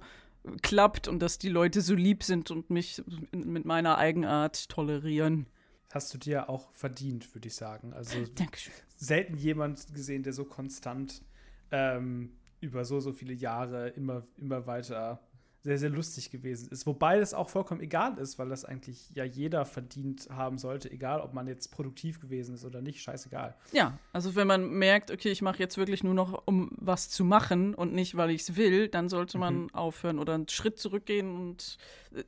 klappt und dass die Leute so lieb sind und mich mit meiner Eigenart tolerieren. hast du dir auch verdient, würde ich sagen. Also Dankeschön. Selten jemand gesehen, der so konstant ähm, über so, so viele Jahre immer, immer weiter sehr, sehr lustig gewesen ist. Wobei das auch vollkommen egal ist, weil das eigentlich ja jeder verdient haben sollte, egal ob man jetzt produktiv gewesen ist oder nicht, scheißegal. Ja, also wenn man merkt, okay, ich mache jetzt wirklich nur noch, um was zu machen und nicht, weil ich es will, dann sollte man aufhören oder einen Schritt zurückgehen und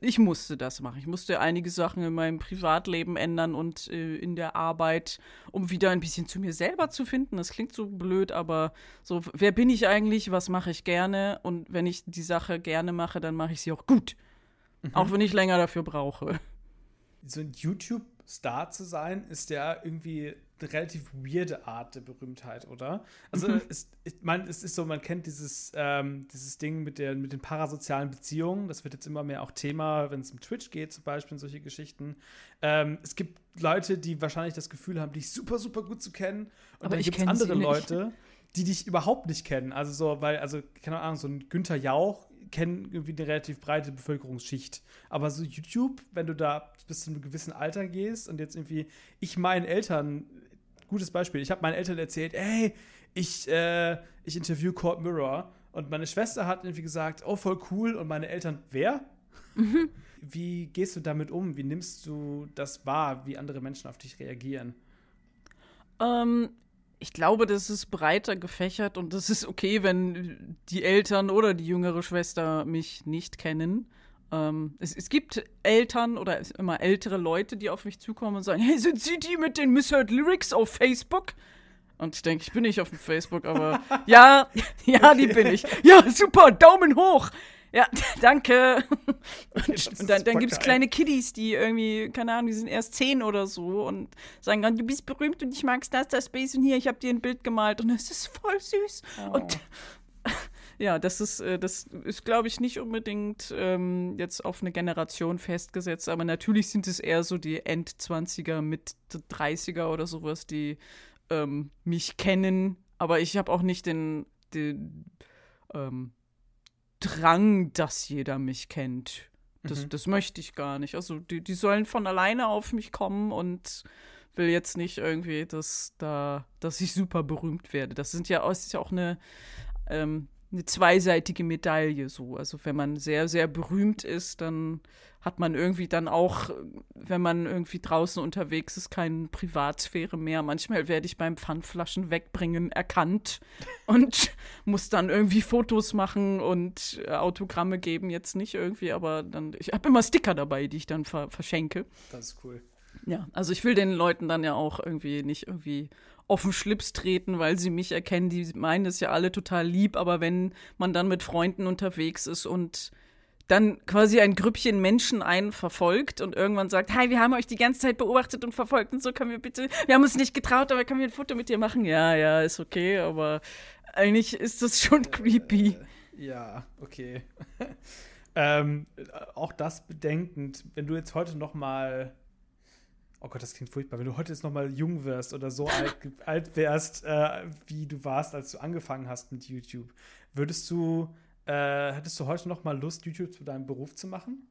ich musste das machen. Ich musste einige Sachen in meinem Privatleben ändern und äh, in der Arbeit, um wieder ein bisschen zu mir selber zu finden. Das klingt so blöd, aber so, wer bin ich eigentlich, was mache ich gerne und wenn ich die Sache gerne mache, dann mache ich sie auch gut. Auch wenn ich länger dafür brauche. So ein YouTube-Star zu sein, ist ja irgendwie eine relativ weirde Art der Berühmtheit, oder? Also, es, ich meine, es ist so, man kennt dieses, ähm, dieses Ding mit, der, mit den parasozialen Beziehungen. Das wird jetzt immer mehr auch Thema, wenn es um Twitch geht, zum Beispiel, solche Geschichten. Ähm, es gibt Leute, die wahrscheinlich das Gefühl haben, dich super, super gut zu kennen. Und Aber dann gibt es andere. Leute, die dich überhaupt nicht kennen. Also so, weil, also, keine Ahnung, so ein Günther Jauch kennen irgendwie eine relativ breite Bevölkerungsschicht. Aber so YouTube, wenn du da bis zu einem gewissen Alter gehst und jetzt irgendwie, ich meinen Eltern, gutes Beispiel, ich habe meinen Eltern erzählt, ey, ich, äh, ich interview Court Mirror und meine Schwester hat irgendwie gesagt, oh, voll cool und meine Eltern, wer? Wie gehst du damit um? Wie nimmst du das wahr, wie andere Menschen auf dich reagieren? Ähm, ich glaube, das ist breiter gefächert und das ist okay, wenn die Eltern oder die jüngere Schwester mich nicht kennen. Ähm, es, es gibt Eltern oder immer ältere Leute, die auf mich zukommen und sagen: Hey, sind Sie die mit den Misheard Lyrics auf Facebook? Und ich denke, ich bin nicht auf dem Facebook, aber ja, ja, die bin ich. Ja, super, Daumen hoch. Ja, danke. Und, und dann, dann gibt es kleine Kiddies, die irgendwie, keine Ahnung, die sind erst zehn oder so und sagen dann, du bist berühmt und ich mag's das, das Space und hier, ich habe dir ein Bild gemalt und es ist voll süß. Und ja, das ist, äh, das ist, glaube ich, nicht unbedingt ähm, jetzt auf eine Generation festgesetzt, aber natürlich sind es eher so die Endzwanziger mit 30er oder sowas, die ähm, mich kennen, aber ich habe auch nicht den, den ähm, Drang, dass jeder mich kennt. Das, das möchte ich gar nicht. Also die, die sollen von alleine auf mich kommen und will jetzt nicht irgendwie, dass da, dass ich super berühmt werde. Das sind ja, das ist ja auch eine, ähm, eine zweiseitige Medaille so. Also wenn man sehr, sehr berühmt ist, dann hat man irgendwie dann auch, wenn man irgendwie draußen unterwegs ist, keine Privatsphäre mehr. Manchmal werde ich beim Pfandflaschen wegbringen erkannt und muss dann irgendwie Fotos machen und äh, Autogramme geben. Jetzt nicht irgendwie, aber dann, ich habe immer Sticker dabei, die ich dann ver verschenke. Das ist cool. Ja, also ich will den Leuten dann ja auch irgendwie nicht irgendwie auf den Schlips treten, weil sie mich erkennen. Die meinen es ja alle total lieb, aber wenn man dann mit Freunden unterwegs ist und dann quasi ein Grüppchen Menschen einen verfolgt und irgendwann sagt, hi, wir haben euch die ganze Zeit beobachtet und verfolgt und so können wir bitte, wir haben uns nicht getraut, aber können wir ein Foto mit dir machen? Ja, ja, ist okay, aber eigentlich ist das schon creepy. Ja, okay. ähm, auch das bedenkend, wenn du jetzt heute noch mal Oh Gott, das klingt furchtbar. Wenn du heute jetzt noch mal jung wirst oder so alt, alt wärst, äh, wie du warst, als du angefangen hast mit YouTube, würdest du, äh, hättest du heute noch mal Lust, YouTube zu deinem Beruf zu machen?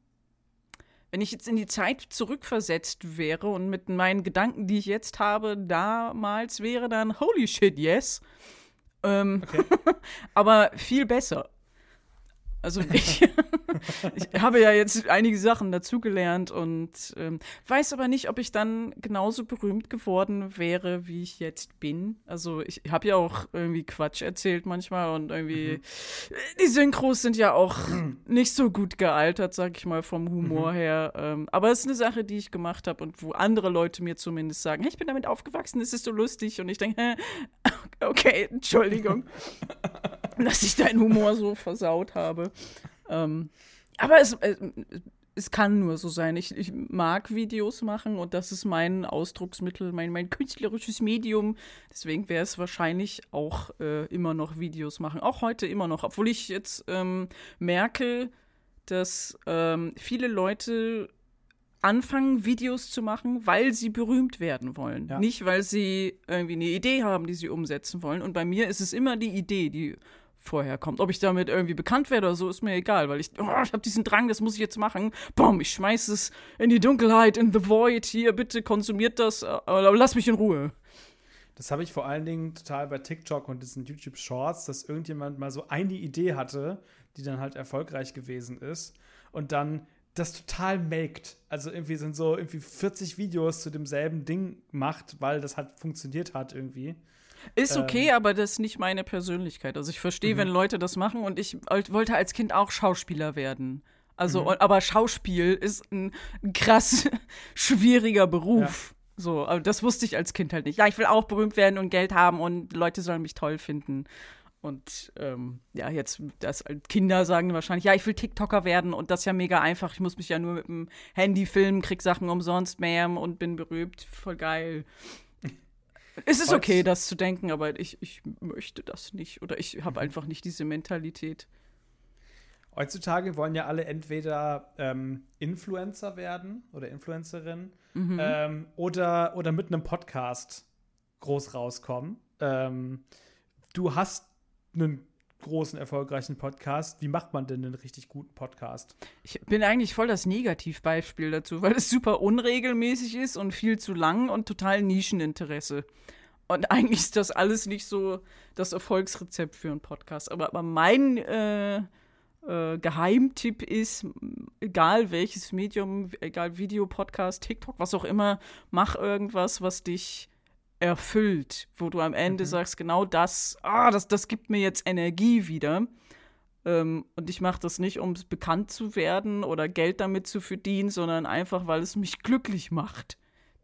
Wenn ich jetzt in die Zeit zurückversetzt wäre und mit meinen Gedanken, die ich jetzt habe, damals wäre dann holy shit, yes. Ähm, aber viel besser. Also ich, ich habe ja jetzt einige Sachen dazugelernt und ähm, weiß aber nicht, ob ich dann genauso berühmt geworden wäre, wie ich jetzt bin. Also ich habe ja auch irgendwie Quatsch erzählt manchmal und irgendwie die Synchros sind ja auch nicht so gut gealtert, sag ich mal, vom Humor her. Ähm, aber es ist eine Sache, die ich gemacht habe und wo andere Leute mir zumindest sagen, hey, ich bin damit aufgewachsen, es ist so lustig und ich denke, okay, Entschuldigung dass ich deinen Humor so versaut habe. Ähm, aber es, äh, es kann nur so sein. Ich, ich mag Videos machen und das ist mein Ausdrucksmittel, mein, mein künstlerisches Medium. Deswegen wäre es wahrscheinlich auch äh, immer noch Videos machen. Auch heute immer noch. Obwohl ich jetzt ähm, merke, dass ähm, viele Leute anfangen, Videos zu machen, weil sie berühmt werden wollen. Ja. Nicht, weil sie irgendwie eine Idee haben, die sie umsetzen wollen. Und bei mir ist es immer die Idee, die vorher kommt. Ob ich damit irgendwie bekannt werde oder so, ist mir egal, weil ich, oh, ich habe diesen Drang, das muss ich jetzt machen. Boom, ich schmeiß es in die Dunkelheit, in the void. Hier, bitte konsumiert das, aber lass mich in Ruhe. Das habe ich vor allen Dingen total bei TikTok und diesen YouTube Shorts, dass irgendjemand mal so eine Idee hatte, die dann halt erfolgreich gewesen ist und dann das total melkt. Also irgendwie sind so irgendwie 40 Videos zu demselben Ding macht, weil das halt funktioniert hat irgendwie. Ist okay, ähm, aber das ist nicht meine Persönlichkeit. Also ich verstehe, mhm. wenn Leute das machen und ich wollte als Kind auch Schauspieler werden. Also, mhm. aber Schauspiel ist ein krass schwieriger Beruf. Ja. So, aber das wusste ich als Kind halt nicht. Ja, ich will auch berühmt werden und Geld haben und Leute sollen mich toll finden. Und ähm, ja, jetzt, das Kinder sagen wahrscheinlich, ja, ich will TikToker werden und das ist ja mega einfach. Ich muss mich ja nur mit dem Handy filmen, krieg Sachen umsonst, Ma'am, und bin berühmt. Voll geil. Es ist okay, das zu denken, aber ich, ich möchte das nicht. Oder ich habe einfach nicht diese Mentalität. Heutzutage wollen ja alle entweder ähm, Influencer werden oder Influencerin mhm. ähm, oder, oder mit einem Podcast groß rauskommen. Ähm, du hast einen großen, erfolgreichen Podcast. Wie macht man denn einen richtig guten Podcast? Ich bin eigentlich voll das Negativbeispiel dazu, weil es super unregelmäßig ist und viel zu lang und total Nischeninteresse. Und eigentlich ist das alles nicht so das Erfolgsrezept für einen Podcast. Aber, aber mein äh, äh, Geheimtipp ist, egal welches Medium, egal Video, Podcast, TikTok, was auch immer, mach irgendwas, was dich erfüllt, wo du am Ende mhm. sagst, genau das, ah, das, das gibt mir jetzt Energie wieder. Ähm, und ich mache das nicht, um bekannt zu werden oder Geld damit zu verdienen, sondern einfach, weil es mich glücklich macht,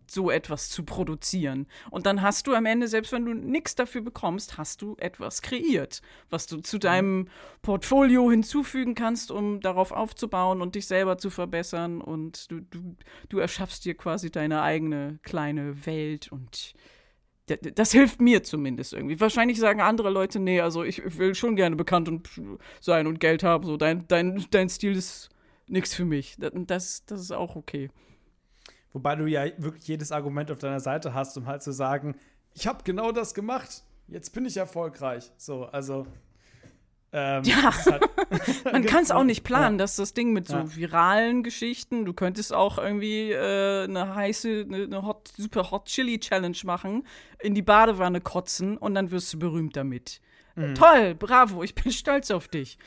so etwas zu produzieren. Und dann hast du am Ende, selbst wenn du nichts dafür bekommst, hast du etwas kreiert, was du zu deinem Portfolio hinzufügen kannst, um darauf aufzubauen und dich selber zu verbessern. Und du, du, du erschaffst dir quasi deine eigene kleine Welt und das hilft mir zumindest irgendwie. Wahrscheinlich sagen andere Leute, nee, also ich will schon gerne bekannt und sein und Geld haben. So, dein, dein, dein Stil ist nichts für mich. Das, das ist auch okay. Wobei du ja wirklich jedes Argument auf deiner Seite hast, um halt zu sagen, ich habe genau das gemacht, jetzt bin ich erfolgreich. So, also ähm, ja, halt man kann es auch nicht planen, ja. dass das Ding mit so ja. viralen Geschichten, du könntest auch irgendwie äh, eine heiße, eine, eine hot, super Hot Chili Challenge machen, in die Badewanne kotzen und dann wirst du berühmt damit. Mhm. Toll, bravo, ich bin stolz auf dich.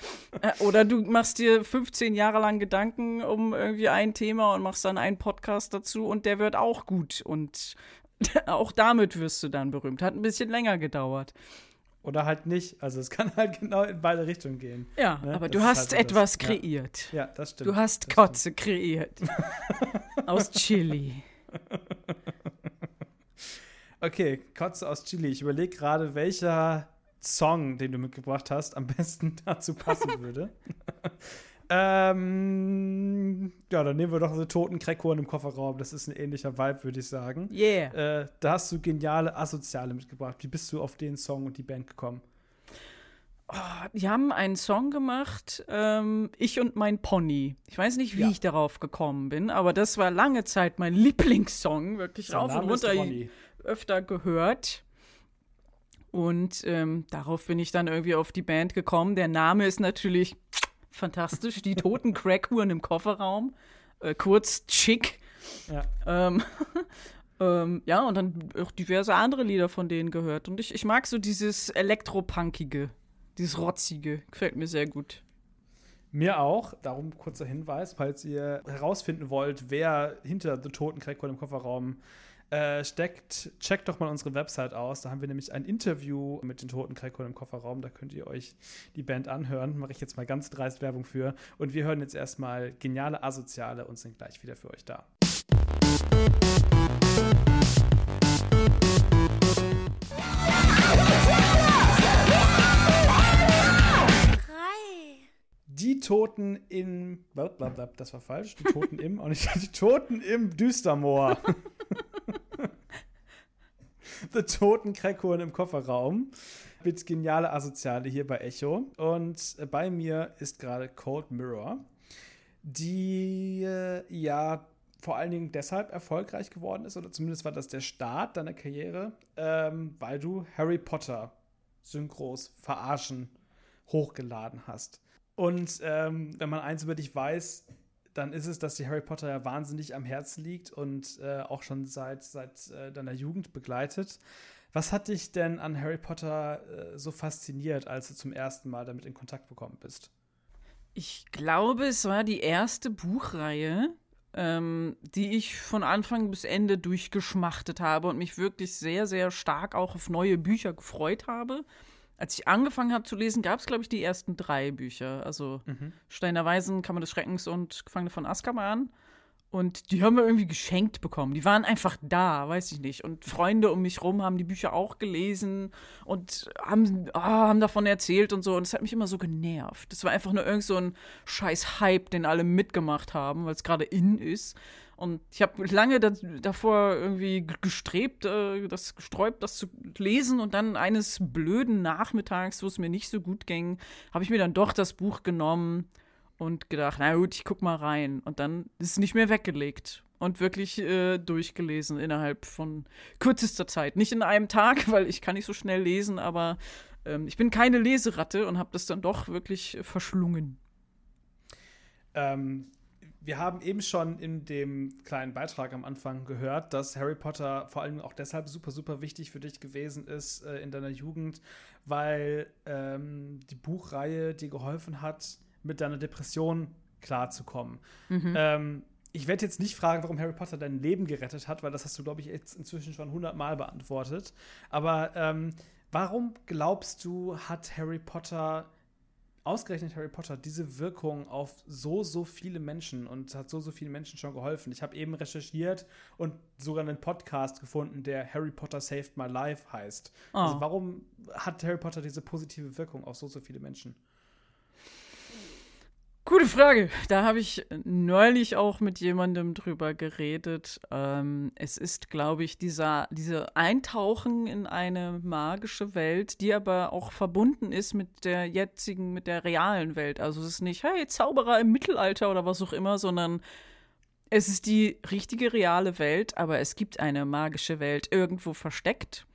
äh, oder du machst dir 15 Jahre lang Gedanken um irgendwie ein Thema und machst dann einen Podcast dazu und der wird auch gut und auch damit wirst du dann berühmt. Hat ein bisschen länger gedauert oder halt nicht. Also es kann halt genau in beide Richtungen gehen. Ja, ne? aber das du hast halt etwas das. kreiert. Ja. ja. das stimmt. Du hast Kotze stimmt. kreiert. aus Chili. Okay, Kotze aus Chili. Ich überlege gerade, welcher Song, den du mitgebracht hast, am besten dazu passen würde. Ähm, ja, dann nehmen wir doch so toten Crackhuren im Kofferraum. Das ist ein ähnlicher Vibe, würde ich sagen. Yeah. Äh, da hast du geniale Asoziale mitgebracht. Wie bist du auf den Song und die Band gekommen? Oh, die haben einen Song gemacht, ähm, Ich und mein Pony. Ich weiß nicht, wie ja. ich darauf gekommen bin, aber das war lange Zeit mein Lieblingssong. Wirklich Sein rauf und runter öfter gehört. Und ähm, darauf bin ich dann irgendwie auf die Band gekommen. Der Name ist natürlich fantastisch. Die toten Crackuhren im Kofferraum. Äh, kurz Chick. Ja. Ähm, ähm, ja, und dann auch diverse andere Lieder von denen gehört. Und ich, ich mag so dieses Elektropunkige, dieses Rotzige. Gefällt mir sehr gut. Mir auch. Darum kurzer Hinweis, falls ihr herausfinden wollt, wer hinter The Toten Crackuhren im Kofferraum äh, steckt, checkt doch mal unsere Website aus. Da haben wir nämlich ein Interview mit den toten Krekon im Kofferraum. Da könnt ihr euch die Band anhören. Mache ich jetzt mal ganz dreist Werbung für. Und wir hören jetzt erstmal geniale Asoziale und sind gleich wieder für euch da. Die Toten in. Blablabla, das war falsch. Die Toten im. Auch nicht. Die Toten im Düstermoor. The Toten Crackhorn im Kofferraum. Mit geniale Asoziale hier bei Echo. Und bei mir ist gerade Cold Mirror, die äh, ja vor allen Dingen deshalb erfolgreich geworden ist, oder zumindest war das der Start deiner Karriere, ähm, weil du Harry Potter Synchros verarschen, hochgeladen hast. Und ähm, wenn man eins über dich weiß, dann ist es, dass dir Harry Potter ja wahnsinnig am Herzen liegt und äh, auch schon seit, seit äh, deiner Jugend begleitet. Was hat dich denn an Harry Potter äh, so fasziniert, als du zum ersten Mal damit in Kontakt gekommen bist? Ich glaube, es war die erste Buchreihe, ähm, die ich von Anfang bis Ende durchgeschmachtet habe und mich wirklich sehr, sehr stark auch auf neue Bücher gefreut habe. Als ich angefangen habe zu lesen, gab es, glaube ich, die ersten drei Bücher. Also Mhm. Steiner Weisen, Kammer des Schreckens und Gefangene von Azkaban. Und die haben wir irgendwie geschenkt bekommen. Die waren einfach da, weiß ich nicht. Und Freunde um mich rum haben die Bücher auch gelesen und haben, ah, haben davon erzählt und so. Und es hat mich immer so genervt. Das war einfach nur irgend so ein scheiß Hype, den alle mitgemacht haben, weil es gerade in ist. Und ich habe lange da, davor irgendwie gestrebt, äh, das gesträubt, das zu lesen. Und dann eines blöden Nachmittags, wo es mir nicht so gut ging, habe ich mir dann doch das Buch genommen und gedacht, na gut, ich guck mal rein. Und dann ist es nicht mehr weggelegt und wirklich äh, durchgelesen innerhalb von kürzester Zeit. Nicht in einem Tag, weil ich kann nicht so schnell lesen, aber ähm, ich bin keine Leseratte und habe das dann doch wirklich verschlungen. Ähm, wir haben eben schon in dem kleinen Beitrag am Anfang gehört, dass Harry Potter vor allem auch deshalb super, super wichtig für dich gewesen ist äh, in deiner Jugend, weil ähm, die Buchreihe dir geholfen hat, mit deiner Depression klarzukommen. Ähm, ich werde jetzt nicht fragen, warum Harry Potter dein Leben gerettet hat, weil das hast du, glaube ich, jetzt inzwischen schon hundertmal beantwortet. Aber ähm, warum glaubst du, hat Harry Potter ausgerechnet Harry Potter diese Wirkung auf so, so viele Menschen und hat so, so vielen Menschen schon geholfen. Ich habe eben recherchiert und sogar einen Podcast gefunden, der Harry Potter Saved My Life heißt. Also Oh. warum hat Harry Potter diese positive Wirkung auf so, so viele Menschen? Gute Frage. Da habe ich neulich auch mit jemandem drüber geredet. Ähm, es ist, glaube ich, dieser, diese Eintauchen in eine magische Welt, die aber auch verbunden ist mit der jetzigen, mit der realen Welt. Also es ist nicht, hey, Zauberer im Mittelalter oder was auch immer, sondern es ist die richtige reale Welt, aber es gibt eine magische Welt irgendwo versteckt.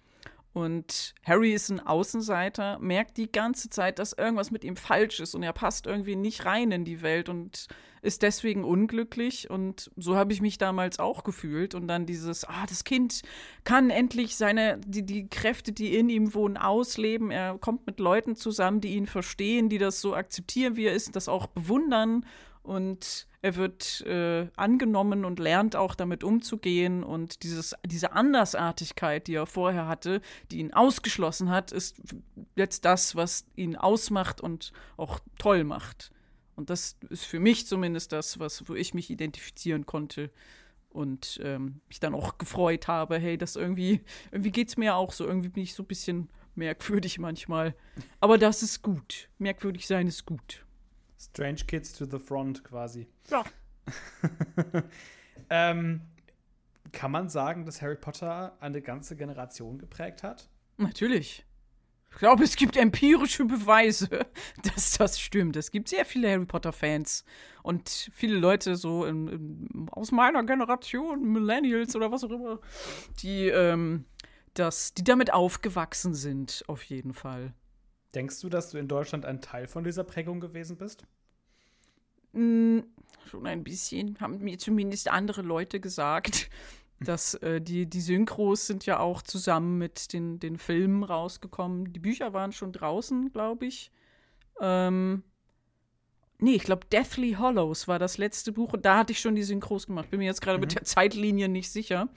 Und Harry ist ein Außenseiter, merkt die ganze Zeit, dass irgendwas mit ihm falsch ist und er passt irgendwie nicht rein in die Welt und ist deswegen unglücklich. Und so habe ich mich damals auch gefühlt. Und dann dieses, ah, das Kind kann endlich seine, die, die Kräfte, die in ihm wohnen, ausleben. Er kommt mit Leuten zusammen, die ihn verstehen, die das so akzeptieren, wie er ist, das auch bewundern. Und er wird äh, angenommen und lernt auch damit umzugehen. Und dieses, diese Andersartigkeit, die er vorher hatte, die ihn ausgeschlossen hat, ist jetzt das, was ihn ausmacht und auch toll macht. Und das ist für mich zumindest das, was, wo ich mich identifizieren konnte und ähm, mich dann auch gefreut habe, hey, das irgendwie, irgendwie geht es mir auch so. Irgendwie bin ich so ein bisschen merkwürdig manchmal. Aber das ist gut. Merkwürdig sein ist gut. Strange Kids to the Front quasi. Ja. ähm, kann man sagen, dass Harry Potter eine ganze Generation geprägt hat? Natürlich. Ich glaube, es gibt empirische Beweise, dass das stimmt. Es gibt sehr viele Harry Potter-Fans und viele Leute so in, in, aus meiner Generation, Millennials oder was auch immer, die, ähm, das, die damit aufgewachsen sind, auf jeden Fall. Denkst du, dass du in Deutschland ein Teil von dieser Prägung gewesen bist? Mm, schon ein bisschen, haben mir zumindest andere Leute gesagt. dass äh, die, die Synchros sind ja auch zusammen mit den, den Filmen rausgekommen. Die Bücher waren schon draußen, glaube ich. Ähm, nee, ich glaube, Deathly Hollows war das letzte Buch und da hatte ich schon die Synchros gemacht. Bin mir jetzt gerade Mhm. mit der Zeitlinie nicht sicher.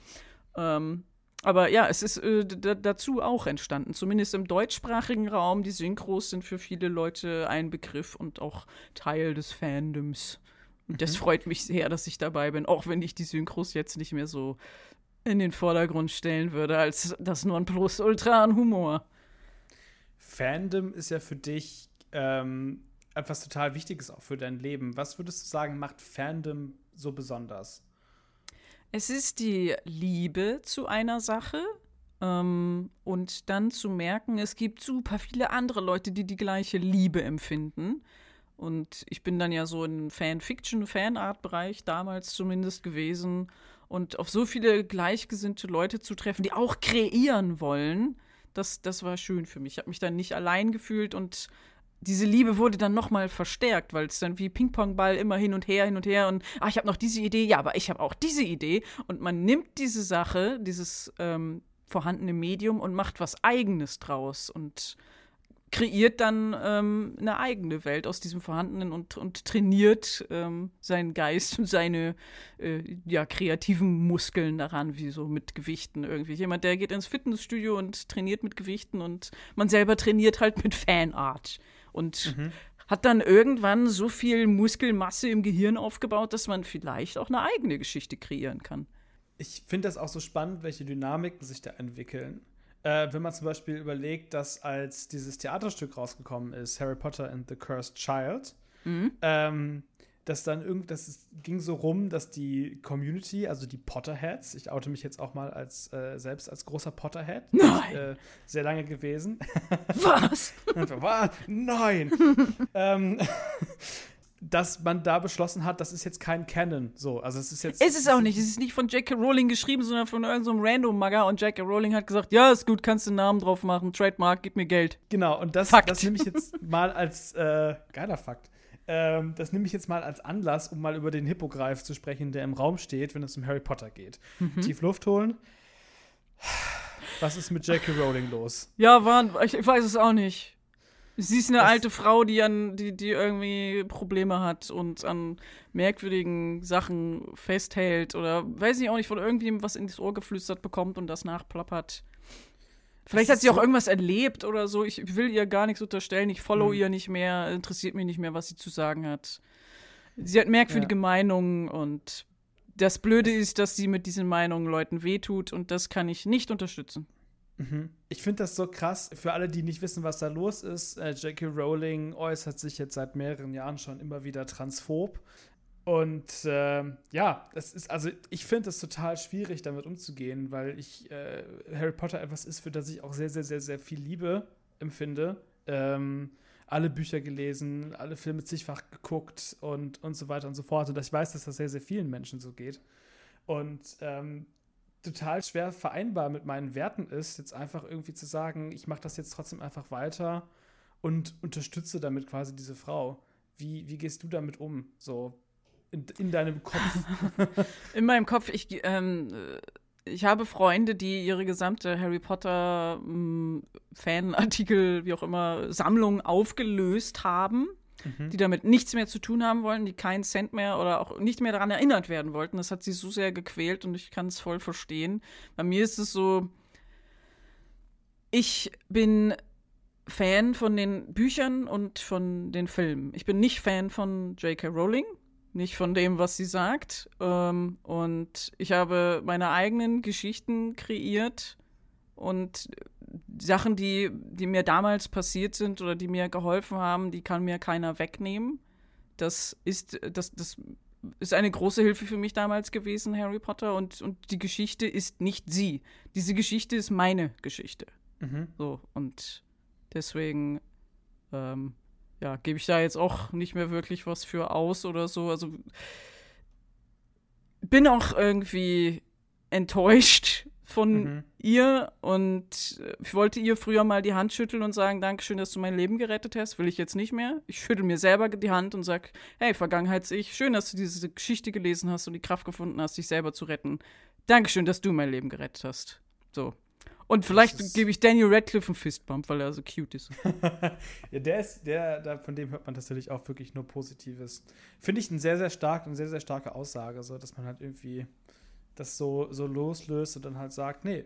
Ähm, aber ja, es ist äh, dazu auch entstanden. Zumindest im deutschsprachigen Raum. Die Synchros sind für viele Leute ein Begriff und auch Teil des Fandoms. Und das freut mich sehr, dass ich dabei bin, auch wenn ich die Synchros jetzt nicht mehr so in den Vordergrund stellen würde, als das Nonplusultra an Humor. Fandom ist ja für dich ähm, etwas total Wichtiges auch für dein Leben. Was würdest du sagen, macht Fandom so besonders? Es ist die Liebe zu einer Sache ähm, und dann zu merken, es gibt super viele andere Leute, die die gleiche Liebe empfinden. Und ich bin dann ja so im Fanfiction, Fanart-Bereich damals zumindest gewesen. Und auf so viele gleichgesinnte Leute zu treffen, die auch kreieren wollen, das, das war schön für mich. Ich habe mich dann nicht allein gefühlt und diese Liebe wurde dann nochmal verstärkt, weil es dann wie Ping-Pong-Ball immer hin und her, hin und her und ah, ich habe noch diese Idee, ja, aber ich habe auch diese Idee. Und man nimmt diese Sache, dieses ähm, vorhandene Medium und macht was Eigenes draus und kreiert dann ähm, eine eigene Welt aus diesem Vorhandenen und, und trainiert ähm, seinen Geist und seine äh, ja, kreativen Muskeln daran, wie so mit Gewichten irgendwie. Jemand, der geht ins Fitnessstudio und trainiert mit Gewichten und man selber trainiert halt mit Fanart. Und hat dann irgendwann so viel Muskelmasse im Gehirn aufgebaut, dass man vielleicht auch eine eigene Geschichte kreieren kann. Ich finde das auch so spannend, welche Dynamiken sich da entwickeln. Äh, wenn man zum Beispiel überlegt, dass als dieses Theaterstück rausgekommen ist, Harry Potter and the Cursed Child, ähm, dass dann irgend, das ging so rum, dass die Community, also die Potterheads, ich oute mich jetzt auch mal als äh, selbst als großer Potterhead, Nein. äh, sehr lange gewesen. Was? Was? Nein. ähm, dass man da beschlossen hat, das ist jetzt kein Canon. So, also es ist jetzt. Ist es auch nicht. Es ist nicht von J.K. Rowling geschrieben, sondern von irgendeinem so einem Random-Magger. Und J.K. Rowling hat gesagt: Ja, ist gut, kannst du einen Namen drauf machen. Trademark, gib mir Geld. Genau, und das, Fakt. das nehme ich jetzt mal als äh, geiler Fakt. Ähm, das nehme ich jetzt mal als Anlass, um mal über den Hippogreif zu sprechen, der im Raum steht, wenn es um Harry Potter geht. Tief Luft holen. Was ist mit J.K. Rowling los? Ja, Wahn, ich, ich weiß es auch nicht. Sie ist eine Das- alte Frau, die an, die, die irgendwie Probleme hat und an merkwürdigen Sachen festhält oder weiß ich auch nicht, von irgendjemandem was in das Ohr geflüstert bekommt und das nachplappert. Vielleicht hat sie ist auch so- irgendwas erlebt oder so. Ich will ihr gar nichts unterstellen. Ich follow Mhm. ihr nicht mehr. Interessiert mich nicht mehr, was sie zu sagen hat. Sie hat merkwürdige Meinungen und das Blöde ist, dass sie mit diesen Meinungen Leuten wehtut und das kann ich nicht unterstützen. Ich finde das so krass. Für alle, die nicht wissen, was da los ist, äh, J.K. Rowling äußert sich jetzt seit mehreren Jahren schon immer wieder transphob. Und ähm, ja, das ist, also ich finde es total schwierig, damit umzugehen, weil ich äh, Harry Potter etwas ist, für das ich auch sehr, sehr, sehr, sehr viel Liebe empfinde. Ähm, alle Bücher gelesen, alle Filme zigfach geguckt und, und so weiter und so fort. Und ich weiß, dass das sehr, sehr vielen Menschen so geht. Und ähm, total schwer vereinbar mit meinen Werten ist, jetzt einfach irgendwie zu sagen, ich mache das jetzt trotzdem einfach weiter und unterstütze damit quasi diese Frau. Wie, wie gehst du damit um? So in, in deinem Kopf. In meinem Kopf, ich, ähm, äh, ich habe Freunde, die ihre gesamte Harry Potter ähm, Fanartikel, wie auch immer, Sammlung aufgelöst haben, die damit nichts mehr zu tun haben wollen, die keinen Cent mehr oder auch nicht mehr daran erinnert werden wollten. Das hat sie so sehr gequält und ich kann es voll verstehen. Bei mir ist es so, ich bin Fan von den Büchern und von den Filmen. Ich bin nicht Fan von J.K. Rowling, nicht von dem, was sie sagt. Ähm, und ich habe meine eigenen Geschichten kreiert und Sachen, die, die mir damals passiert sind oder die mir geholfen haben, die kann mir keiner wegnehmen. Das ist, das, das ist eine große Hilfe für mich damals gewesen, Harry Potter. Und, und die Geschichte ist nicht sie. Diese Geschichte ist meine Geschichte. So, und deswegen, ähm, ja, gebe ich da jetzt auch nicht mehr wirklich was für aus oder so. Also bin auch irgendwie enttäuscht von Mhm. ihr und äh, ich wollte ihr früher mal die Hand schütteln und sagen, Dankeschön, dass du mein Leben gerettet hast. Will ich jetzt nicht mehr. Ich schüttel mir selber die Hand und sag, hey, Vergangenheits-Ich, schön, dass du diese Geschichte gelesen hast und die Kraft gefunden hast, dich selber zu retten. Dankeschön, dass du mein Leben gerettet hast. So. Und vielleicht gebe ich Daniel Radcliffe einen Fistbump, weil er so cute ist. ja, der ist, der, da, von dem hört man tatsächlich auch wirklich nur Positives. Finde ich eine sehr, sehr starke, eine sehr, sehr starke Aussage, so, dass man halt irgendwie das so, so loslöst und dann halt sagt, nee,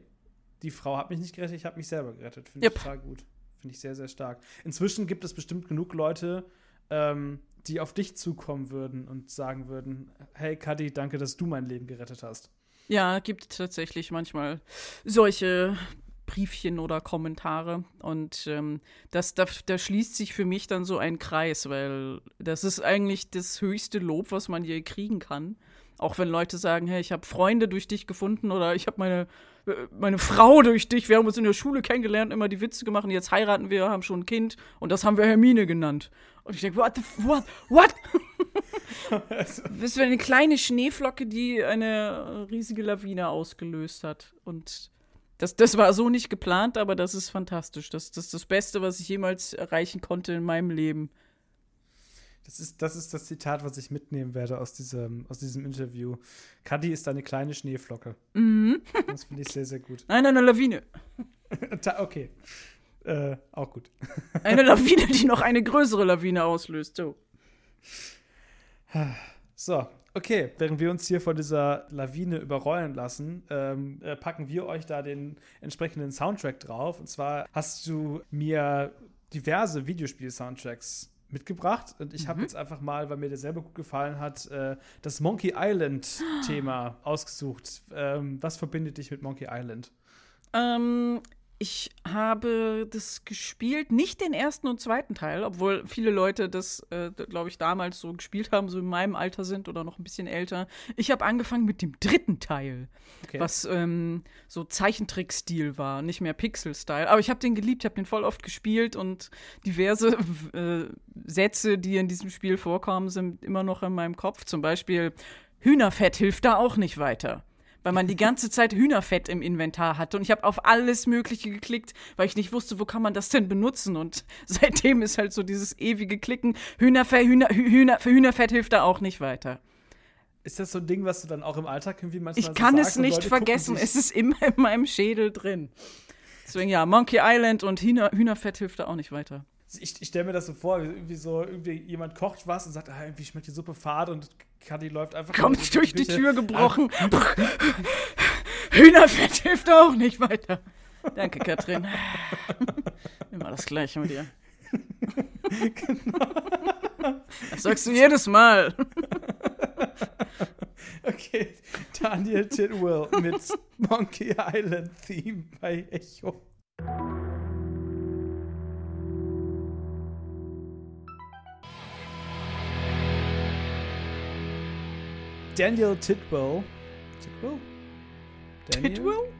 die Frau hat mich nicht gerettet, ich habe mich selber gerettet. Finde Yep. ich total gut. Finde ich sehr, sehr stark. Inzwischen gibt es bestimmt genug Leute, ähm, die auf dich zukommen würden und sagen würden, hey Kadi, danke, dass du mein Leben gerettet hast. Ja, gibt tatsächlich manchmal solche Briefchen oder Kommentare. Und ähm, das, da, da schließt sich für mich dann so ein Kreis, weil das ist eigentlich das höchste Lob, was man je kriegen kann. Auch wenn Leute sagen, hey, ich habe Freunde durch dich gefunden oder ich habe meine, äh, meine Frau durch dich, wir haben uns in der Schule kennengelernt, immer die Witze gemacht jetzt heiraten wir, haben schon ein Kind und das haben wir Hermine genannt. Und ich denke, what the, what, what? Bist du eine kleine Schneeflocke, die eine riesige Lawine ausgelöst hat. Und Das, das war so nicht geplant, aber das ist fantastisch. Das, das ist das Beste, was ich jemals erreichen konnte in meinem Leben. Das ist, das ist das Zitat, was ich mitnehmen werde aus diesem, aus diesem Interview. Cuddy ist eine kleine Schneeflocke. Mhm. Das finde ich sehr, sehr gut. Nein, eine Lawine. Okay. Äh, auch gut. Eine Lawine, die noch eine größere Lawine auslöst. So. So, okay. Während wir uns hier von dieser Lawine überrollen lassen, ähm, äh, packen wir euch da den entsprechenden Soundtrack drauf. Und zwar hast du mir diverse Videospiel-Soundtracks mitgebracht. Und ich habe jetzt einfach mal, weil mir der selber gut gefallen hat, äh, das Monkey Island-Thema ausgesucht. Ähm, was verbindet dich mit Monkey Island? Ähm, ich habe das gespielt, nicht den ersten und zweiten Teil, obwohl viele Leute das, äh, glaube ich, damals so gespielt haben, so in meinem Alter sind oder noch ein bisschen älter. Ich habe angefangen mit dem dritten Teil, Okay. was ähm, so Zeichentrick-Stil war, nicht mehr Pixel-Style. Aber ich habe den geliebt, ich habe den voll oft gespielt und diverse äh, Sätze, die in diesem Spiel vorkommen, sind immer noch in meinem Kopf. Zum Beispiel, Hühnerfett hilft da auch nicht weiter weil man die ganze Zeit Hühnerfett im Inventar hatte. Und ich habe auf alles Mögliche geklickt, weil ich nicht wusste, wo kann man das denn benutzen. Und seitdem ist halt so dieses ewige Klicken, Hühnerfett, Hühner, Hühner, Hühnerfett hilft da auch nicht weiter. Ist das so ein Ding, was du dann auch im Alltag irgendwie manchmal Ich so kann es nicht Leute vergessen. Es ist immer in meinem Schädel drin. Deswegen ja, Monkey Island und Hühner, Hühnerfett hilft da auch nicht weiter. Ich, ich stelle mir das so vor, wie irgendwie so, irgendwie jemand kocht was und sagt, ah, irgendwie schmeckt die Suppe fad und Kathi läuft einfach Kommt durch die. Tür gebrochen. Hühnerfett hilft auch nicht weiter. Danke, Katrin. Immer das Gleiche mit dir. Das sagst du jedes Mal. Okay, Daniel Tidwell mit Monkey Island Theme bei Echo. Daniel Tidwell. Tidwell? Daniel? Tidwell?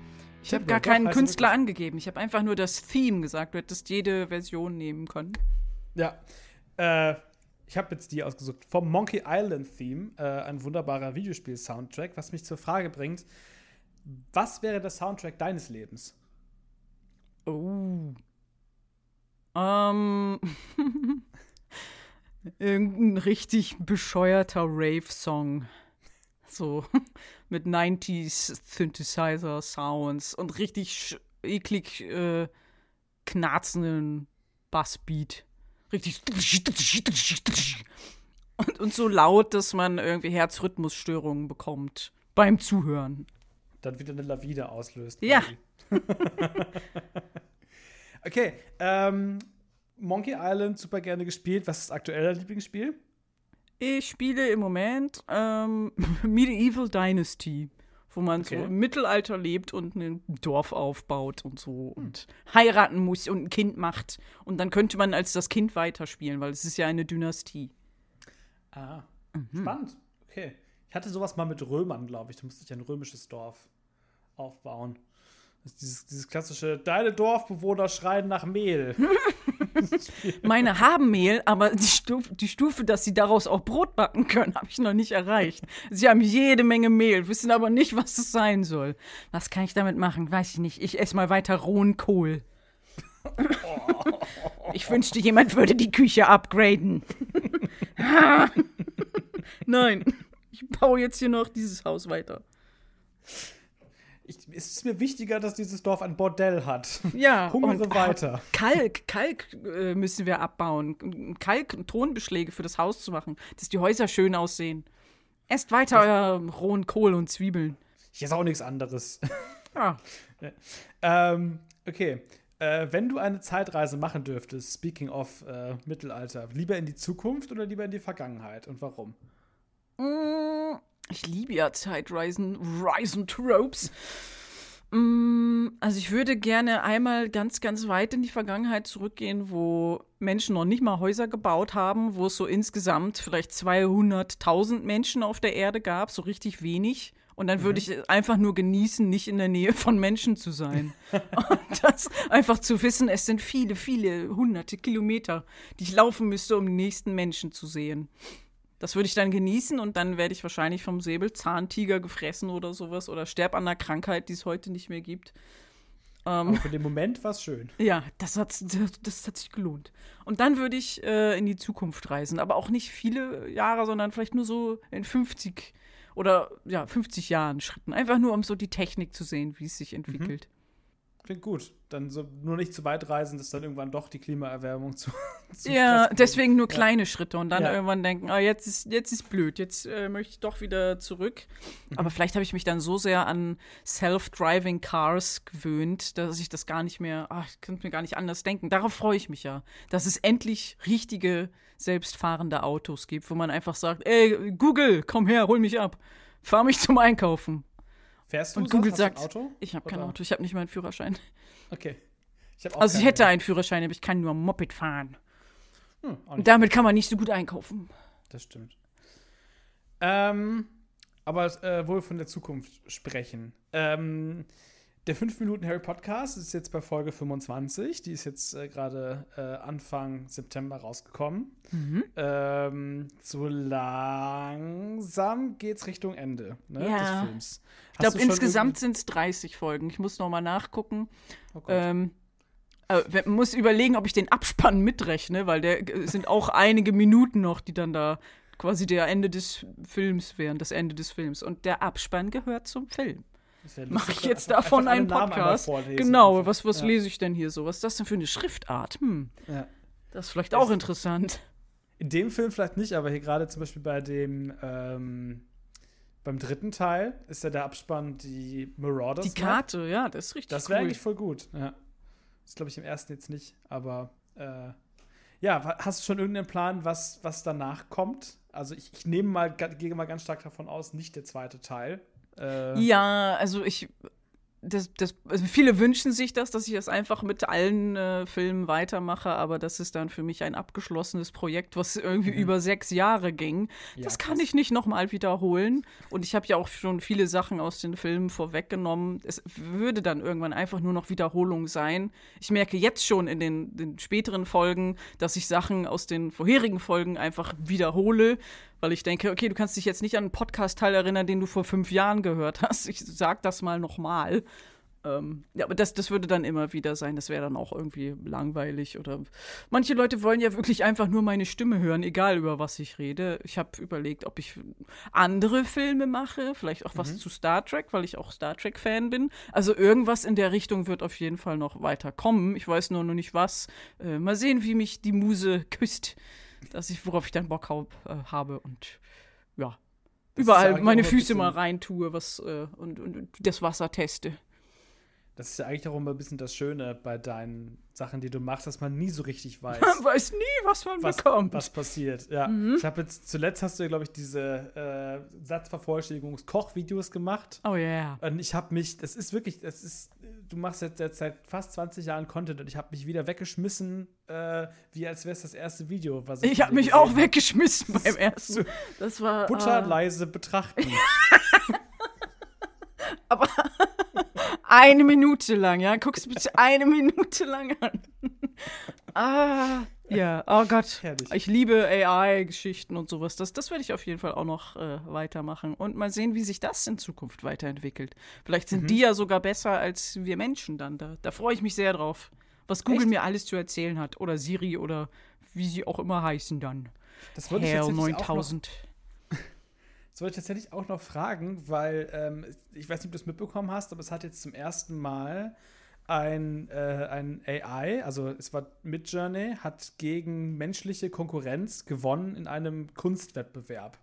Ich habe gar keinen er Künstler angegeben. Ich habe einfach nur das Theme gesagt. Du hättest jede Version nehmen können. Ja. Äh, ich habe jetzt die ausgesucht. Vom Monkey Island Theme, äh, ein wunderbarer Videospiel-Soundtrack, was mich zur Frage bringt: Was wäre der Soundtrack deines Lebens? Oh. Ähm. Irgendein richtig bescheuerter Rave-Song. So mit 90s Synthesizer-Sounds und richtig eklig äh, knarzenden Bassbeat. Richtig. Und, und so laut, dass man irgendwie Herzrhythmusstörungen bekommt beim Zuhören. Dann wieder eine Lawine auslöst. Ja. okay, ähm, Monkey Island super gerne gespielt. Was ist aktuell dein Lieblingsspiel? Ich spiele im Moment ähm, Medieval Dynasty, wo man so Okay. im Mittelalter lebt und ein Dorf aufbaut und so und heiraten muss und ein Kind macht. Und dann könnte man als das Kind weiterspielen, weil es ist ja eine Dynastie. Ah, Mhm. spannend. Okay. Ich hatte sowas mal mit Römern, glaube ich. Da musste ich ein römisches Dorf aufbauen. Dieses, dieses klassische, deine Dorfbewohner schreien nach Mehl. Meine haben Mehl, aber die Stufe, die Stufe, dass sie daraus auch Brot backen können, habe ich noch nicht erreicht. Sie haben jede Menge Mehl, wissen aber nicht, was es sein soll. Was kann ich damit machen? Weiß ich nicht. Ich esse mal weiter rohen Kohl. Ich wünschte, jemand würde die Küche upgraden. Nein, ich baue jetzt hier noch dieses Haus weiter. Ich, es ist mir wichtiger, dass dieses Dorf ein Bordell hat. Ja, Hungere und, weiter. Kalk, Kalk äh, müssen wir abbauen. Kalk und Tonbeschläge für das Haus zu machen, dass die Häuser schön aussehen. Esst weiter euer rohen Kohl und Zwiebeln. Hier ist auch nichts anderes. Ja. ähm, okay. Äh, wenn du eine Zeitreise machen dürftest, speaking of äh, Mittelalter, lieber in die Zukunft oder lieber in die Vergangenheit und warum? Mm, Ich liebe ja Zeitreisen, Reisen Tropes. Mm, Also ich würde gerne einmal ganz, ganz weit in die Vergangenheit zurückgehen, wo Menschen noch nicht mal Häuser gebaut haben, wo es so insgesamt vielleicht 200.000 Menschen auf der Erde gab, so richtig wenig. Und dann würde ich einfach nur genießen, nicht in der Nähe von Menschen zu sein. Und das einfach zu wissen, es sind viele, viele hunderte Kilometer, die ich laufen müsste, um den nächsten Menschen zu sehen. Das würde ich dann genießen und dann werde ich wahrscheinlich vom Säbelzahntiger gefressen oder sowas oder sterb an einer Krankheit, die es heute nicht mehr gibt. Ähm, Aber für den Moment war es schön. ja, das hat, das, das hat sich gelohnt. Und dann würde ich äh, in die Zukunft reisen. Aber auch nicht viele Jahre, sondern vielleicht nur so in 50 oder ja, 50 Jahren Schritten. Einfach nur, um so die Technik zu sehen, wie es sich entwickelt. Klingt gut. Dann so nur nicht zu weit reisen, dass dann irgendwann doch die Klimaerwärmung zu. zu Ja, deswegen nur Ja. kleine Schritte und dann Ja. irgendwann denken, ah, jetzt ist, jetzt ist blöd, jetzt äh, möchte ich doch wieder zurück. Mhm. Aber vielleicht habe ich mich dann so sehr an Self-Driving Cars gewöhnt, dass ich das gar nicht mehr, ach, ich könnte mir gar nicht anders denken. Darauf freue ich mich ja, dass es endlich richtige selbstfahrende Autos gibt, wo man einfach sagt, ey, Google, komm her, hol mich ab, fahr mich zum Einkaufen. Fährst du Und? Google sagt, Auto? ich habe kein? Auto, ich habe nicht mal einen Führerschein. Okay. Ich Also ich hätte einen Führerschein, aber ich kann nur Moped fahren. Hm, Und damit kann man nicht so gut einkaufen. Das stimmt. Ähm, aber äh, wo wir von der Zukunft sprechen. Ähm, der 5 Minuten Harry Podcast ist jetzt bei Folge 25. Die ist jetzt äh, gerade äh, Anfang September rausgekommen. Ähm, so langsam geht's Richtung Ende ne, Ja. des Films. Ich glaube, insgesamt sind es 30 Folgen. Ich muss noch mal nachgucken. Oh ähm, äh, muss überlegen, ob ich den Abspann mitrechne, weil der äh, sind auch einige Minuten noch, die dann da quasi der Ende des Films wären, das Ende des Films. Und der Abspann gehört zum Film. Wär Mache ich jetzt einfach- davon einfach einen Podcast? Genau, was, was Ja. lese ich denn hier so? Was ist das denn für eine Schriftart? Hm, Ja. das ist vielleicht auch interessant. In dem Film vielleicht nicht, aber hier gerade zum Beispiel bei dem ähm, beim dritten Teil ist ja der Abspann die Marauders. Die Map. Karte, ja, das ist richtig Das wäre cool. eigentlich voll gut. Ja. Das glaube ich im ersten jetzt nicht, aber äh, ja, hast du schon irgendeinen Plan, was, was danach kommt? Also ich, ich nehme mal, gehe mal ganz stark davon aus, nicht der zweite Teil. Äh, Ja, also ich. Das, das, also viele wünschen sich das, dass ich das einfach mit allen äh, Filmen weitermache, aber das ist dann für mich ein abgeschlossenes Projekt, was irgendwie über sechs Jahre ging. Ja, das kann krass. ich nicht nochmal wiederholen. Und ich habe ja auch schon viele Sachen aus den Filmen vorweggenommen. Es würde dann irgendwann einfach nur noch Wiederholung sein. Ich merke jetzt schon in den, den späteren Folgen, dass ich Sachen aus den vorherigen Folgen einfach wiederhole, weil ich denke, okay, du kannst dich jetzt nicht an einen Podcast-Teil erinnern, den du vor fünf Jahren gehört hast. Ich sag das mal nochmal. Ähm, ja, aber das, das würde dann immer wieder sein. Das wäre dann auch irgendwie langweilig. Oder manche Leute wollen ja wirklich einfach nur meine Stimme hören, egal über was ich rede. Ich habe überlegt, ob ich andere Filme mache, vielleicht auch was zu Star Trek, weil ich auch Star Trek-Fan bin. Also irgendwas in der Richtung wird auf jeden Fall noch weiter kommen. Ich weiß nur noch nicht was. Äh, mal sehen, wie mich die Muse küsst, dass ich, worauf ich dann Bock hab, äh, habe und ja. Das Überall meine Füße mal reintue was, äh, und, und, und das Wasser teste. Das ist ja eigentlich auch immer ein bisschen das Schöne bei deinen Sachen, die du machst, dass man nie so richtig weiß. Man weiß nie, was man was, bekommt. was passiert. Ja. Mhm. Ich habe jetzt zuletzt hast du ja, glaube ich, diese äh, Satzvervollständigungs-Kochvideos gemacht. Oh yeah. Und ich habe mich, das ist wirklich, das ist, du machst jetzt, jetzt seit fast 20 Jahren Content und ich habe mich wieder weggeschmissen, äh, wie als wäre es das erste Video, was ich Ich habe mich auch hab. weggeschmissen beim ersten. Das war. Äh, leise betrachten. aber eine Minute lang, ja? Guck's bitte eine Minute lang an. ah, ja, oh Gott. Herrlich. Ich liebe AI-Geschichten und sowas. Das, das werde ich auf jeden Fall auch noch äh, weitermachen. Und mal sehen, wie sich das in Zukunft weiterentwickelt. Vielleicht Mhm. sind die ja sogar besser als wir Menschen dann. Da, da freue ich mich sehr drauf. Was Google Echt? mir alles zu erzählen hat. Oder Siri oder wie sie auch immer heißen dann. Das wollte ich Hell tatsächlich auch noch 9000. Das wollte ich tatsächlich auch noch fragen, weil ähm, ich weiß nicht, ob du es mitbekommen hast, aber es hat jetzt zum ersten Mal ein, äh, ein AI, also es war Midjourney, hat gegen menschliche Konkurrenz gewonnen in einem Kunstwettbewerb.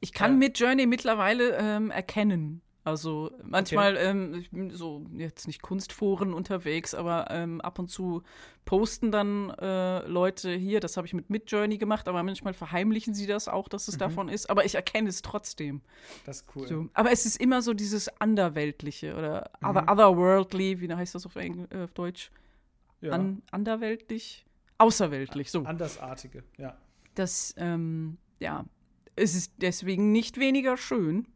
Ich kann Äh. mit Journey mittlerweile ähm, erkennen. Also manchmal, ähm, ich bin so jetzt nicht Kunstforen unterwegs, aber ähm, ab und zu posten dann äh, Leute hier, das habe ich mit Midjourney gemacht, aber manchmal verheimlichen sie das auch, dass es Mhm. davon ist, aber ich erkenne es trotzdem. Das ist cool. So. Aber es ist immer so dieses Anderweltliche oder Mhm. other, Otherworldly, wie heißt das auf, Engl äh, auf Deutsch? ja. An, anderweltlich? Außerweltlich, so. Andersartige, ja. Das, ähm, ja, es ist deswegen nicht weniger schön.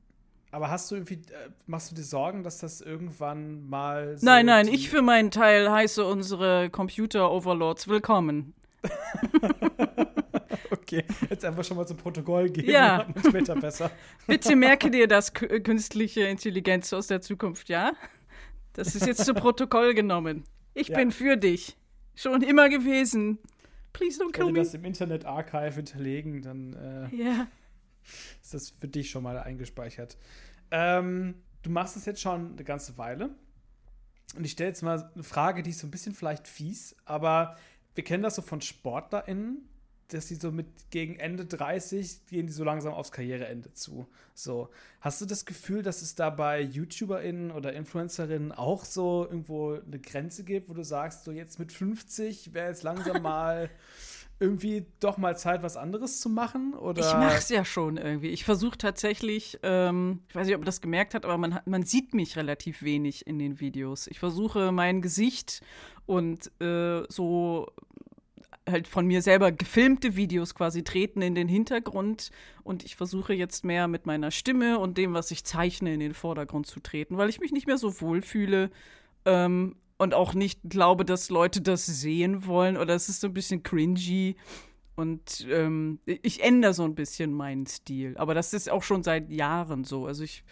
Aber hast du irgendwie, äh, machst du dir Sorgen, dass das irgendwann mal so Nein, nein, ich für meinen Teil heiße unsere Computer-Overlords willkommen. Okay, jetzt einfach schon mal zum Protokoll geben, Ja. später besser. Bitte merke dir das, äh, künstliche Intelligenz aus der Zukunft, ja? Das ist jetzt zu Protokoll genommen. Ich Ja. bin für dich. Schon immer gewesen. Please don't kill Wenn wir me. das im Internet Archive hinterlegen, dann äh, Ja. Ist das für dich schon mal eingespeichert. Ähm, du machst das jetzt schon eine ganze Weile. Und ich stelle jetzt mal eine Frage, die ist so ein bisschen vielleicht fies, aber wir kennen das so von SportlerInnen, dass die so mit gegen Ende 30 gehen die so langsam aufs Karriereende zu. So. Hast du das Gefühl, dass es da bei YouTuberInnen oder InfluencerInnen auch so irgendwo eine Grenze gibt, wo du sagst, so jetzt mit 50 wäre jetzt langsam mal irgendwie doch mal Zeit, was anderes zu machen? Oder? Ich mach's ja schon irgendwie. Ich versuche tatsächlich, ähm, ich weiß nicht, ob man das gemerkt hat, aber man, man sieht mich relativ wenig in den Videos. Ich versuche mein Gesicht und äh, so halt von mir selber gefilmte Videos quasi treten in den Hintergrund und ich versuche jetzt mehr mit meiner Stimme und dem, was ich zeichne, in den Vordergrund zu treten, weil ich mich nicht mehr so wohl fühle ähm, und auch nicht glaube, dass Leute das sehen wollen oder es ist so ein bisschen cringy. Und ähm, ich ändere so ein bisschen meinen Stil. Aber das ist auch schon seit Jahren so. Also ich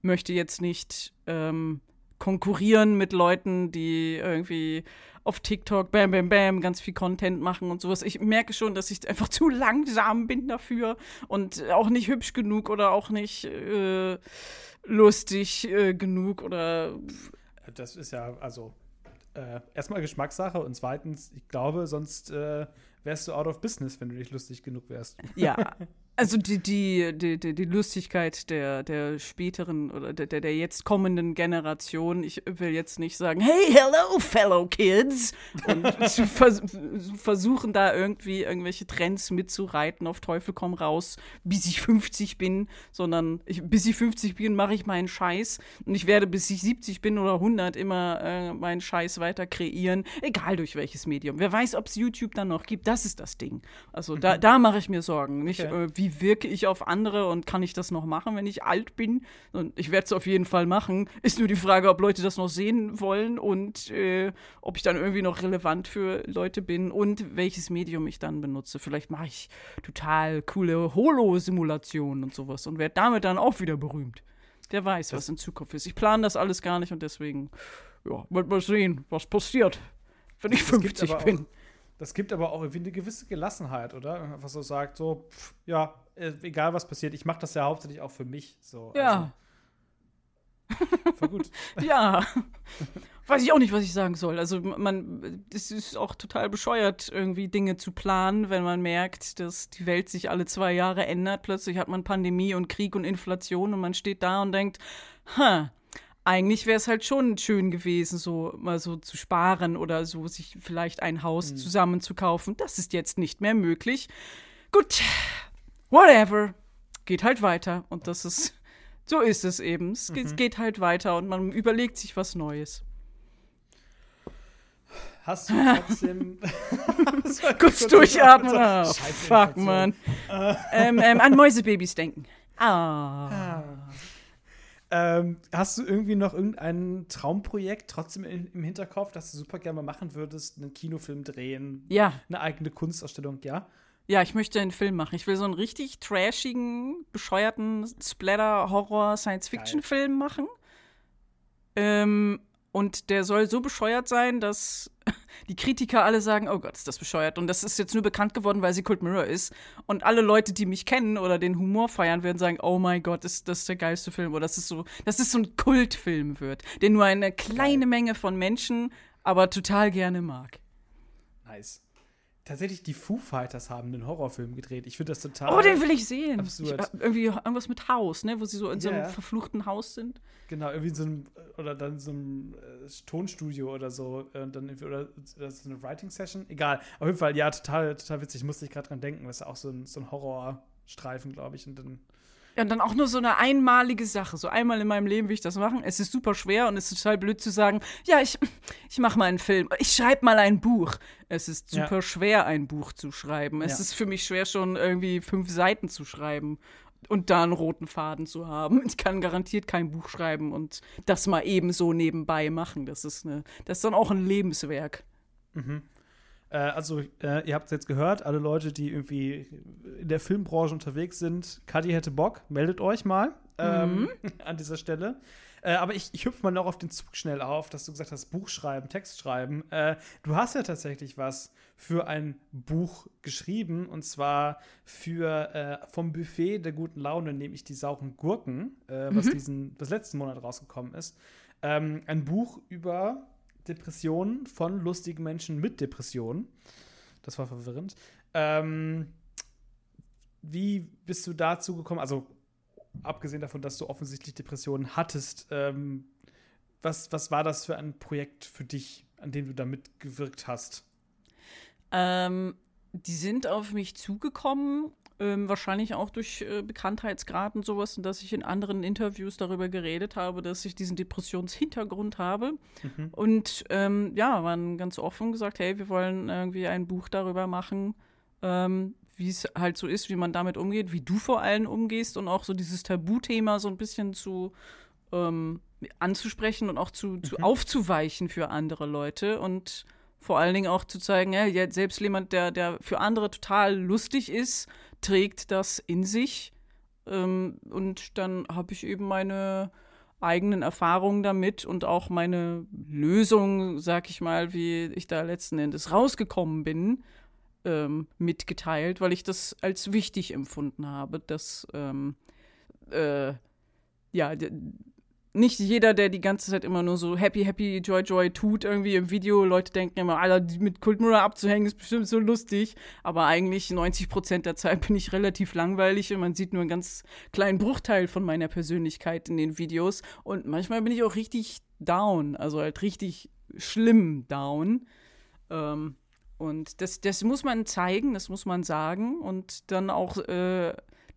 möchte jetzt nicht ähm, konkurrieren mit Leuten, die irgendwie auf TikTok bam, bam, bam ganz viel Content machen und sowas. Ich merke schon, dass ich einfach zu langsam bin dafür und auch nicht hübsch genug oder auch nicht äh, lustig äh, genug oder Das ist ja, also, äh, erstmal Geschmackssache und zweitens, ich glaube, sonst äh, wärst du out of business, wenn du nicht lustig genug wärst. Ja, also die, die, die, die, Lustigkeit der, der späteren oder der, der der jetzt kommenden Generation, ich will jetzt nicht sagen, hey, hello, fellow kids, und zu vers versuchen da irgendwie irgendwelche Trends mitzureiten, auf Teufel komm raus, bis ich 50 bin, sondern ich, bis ich 50 bin, mache ich meinen Scheiß und ich werde, bis ich 70 bin oder 100, immer äh, meinen Scheiß weiter kreieren, egal durch welches Medium. Wer weiß, ob es YouTube dann noch gibt, das ist das Ding. Also da, da mache ich mir Sorgen. Nicht, Okay. äh, wie wirke ich auf andere und kann ich das noch machen, wenn ich alt bin? Und ich werde es auf jeden Fall machen. Ist nur die Frage, ob Leute das noch sehen wollen und äh, ob ich dann irgendwie noch relevant für Leute bin und welches Medium ich dann benutze. Vielleicht mache ich total coole Holo-Simulationen und sowas und werde damit dann auch wieder berühmt. Der weiß, was in Zukunft ist. Ich plane das alles gar nicht und deswegen, ja, wird mal sehen, was passiert, wenn ich Das gibt 50 aber bin. Auch, das gibt aber auch irgendwie eine gewisse Gelassenheit, oder? Einfach so sagt, so, pff, ja, äh, egal was passiert, ich mache das ja hauptsächlich auch für mich. So, Ja. Also, voll gut. Ja. Weiß ich auch nicht, was ich sagen soll. Also man, es ist auch total bescheuert, irgendwie Dinge zu planen, wenn man merkt, dass die Welt sich alle zwei Jahre ändert. Plötzlich hat man Pandemie und Krieg und Inflation und man steht da und denkt, ha, eigentlich wäre es halt schon schön gewesen, so mal so zu sparen oder so sich vielleicht ein Haus zusammen zu kaufen. Das ist jetzt nicht mehr möglich. Gut, whatever. Geht halt weiter. Und das ist, so ist es eben. Es geht, geht halt weiter und man überlegt sich was Neues. Hast du trotzdem. Kurz durchatmen. Ah, fuck, man. ähm, ähm, an Mäusebabys denken. Ah. Ähm, hast du irgendwie noch irgendein Traumprojekt trotzdem in, im Hinterkopf, das du super gerne mal machen würdest? Einen Kinofilm drehen? Ja. Eine eigene Kunstausstellung, ja? Ja, ich möchte einen Film machen. Ich will so einen richtig trashigen, bescheuerten Splatter-Horror-Science-Fiction-Film machen. Ähm, und der soll so bescheuert sein, dass die Kritiker alle sagen, oh Gott, ist das bescheuert. Und das ist jetzt nur bekannt geworden, weil sie Cold Mirror ist. Und alle Leute, die mich kennen oder den Humor feiern, werden sagen, oh mein Gott, ist das der geilste Film. Oder das ist so, dass es so ein Kultfilm wird, den nur eine kleine Menge von Menschen aber total gerne mag. Nice. Tatsächlich, die Foo Fighters haben einen Horrorfilm gedreht. Ich finde das total. Oh, den will ich sehen. absurd. Ich, irgendwie irgendwas mit Haus, ne? Wo sie so in so einem verfluchten Haus sind. Genau, irgendwie in so einem, oder dann in so einem äh, Tonstudio oder so, äh, dann irgendwie, oder das ist eine Writing-Session, egal. Auf jeden Fall, ja, total, total witzig, musste ich gerade dran denken, das ist auch so ein, so ein Horrorstreifen, glaube ich, und dann, Ja, und dann auch nur so eine einmalige Sache. So einmal in meinem Leben will ich das machen. Es ist super schwer und es ist total blöd zu sagen, ja, ich, ich mache mal einen Film. Ich schreibe mal ein Buch. Es ist Ja. super schwer, ein Buch zu schreiben. Es Ja. ist für mich schwer, schon irgendwie fünf Seiten zu schreiben und da einen roten Faden zu haben. Ich kann garantiert kein Buch schreiben und das mal eben so nebenbei machen. Das ist, eine, das ist dann auch ein Lebenswerk. Äh, also, äh, ihr habt es jetzt gehört, alle Leute, die irgendwie in der Filmbranche unterwegs sind, Kadi hätte Bock, meldet euch mal ähm, an dieser Stelle. Äh, aber ich, ich hüpfe mal noch auf den Zug schnell auf, dass du gesagt hast, Buch schreiben, Text schreiben. Äh, du hast ja tatsächlich was für ein Buch geschrieben und zwar für äh, vom Buffet der guten Laune, nämlich die sauren Gurken, äh, was diesen, was letzten Monat rausgekommen ist. Ähm, ein Buch über Depressionen von lustigen Menschen mit Depressionen. Das war verwirrend. Ähm, wie bist du dazu gekommen? Also, abgesehen davon, dass du offensichtlich Depressionen hattest, ähm, was, was war das für ein Projekt für dich, an dem du da mitgewirkt hast? Ähm, die sind auf mich zugekommen, ähm, wahrscheinlich auch durch äh, Bekanntheitsgrad und sowas, und dass ich in anderen Interviews darüber geredet habe, dass ich diesen Depressionshintergrund habe. Und ähm, ja, waren ganz offen gesagt, hey, wir wollen irgendwie ein Buch darüber machen, ähm, wie es halt so ist, wie man damit umgeht, wie du vor allem umgehst und auch so dieses Tabuthema so ein bisschen zu ähm, anzusprechen und auch zu, zu aufzuweichen für andere Leute und vor allen Dingen auch zu zeigen, ja, selbst jemand, der, der für andere total lustig ist, trägt das in sich. Ähm, und dann habe ich eben meine eigenen Erfahrungen damit und auch meine Lösung, sag ich mal, wie ich da letzten Endes rausgekommen bin, ähm, mitgeteilt, weil ich das als wichtig empfunden habe, dass ähm, äh, ja, nicht jeder, der die ganze Zeit immer nur so happy, happy, joy, joy tut, irgendwie im Video. Leute denken immer, Alter, mit Kultmüller abzuhängen ist bestimmt so lustig. Aber eigentlich 90 Prozent der Zeit bin ich relativ langweilig und man sieht nur einen ganz kleinen Bruchteil von meiner Persönlichkeit in den Videos. Und manchmal bin ich auch richtig down, also halt richtig schlimm down. Ähm, und das, das muss man zeigen, das muss man sagen und dann auch äh,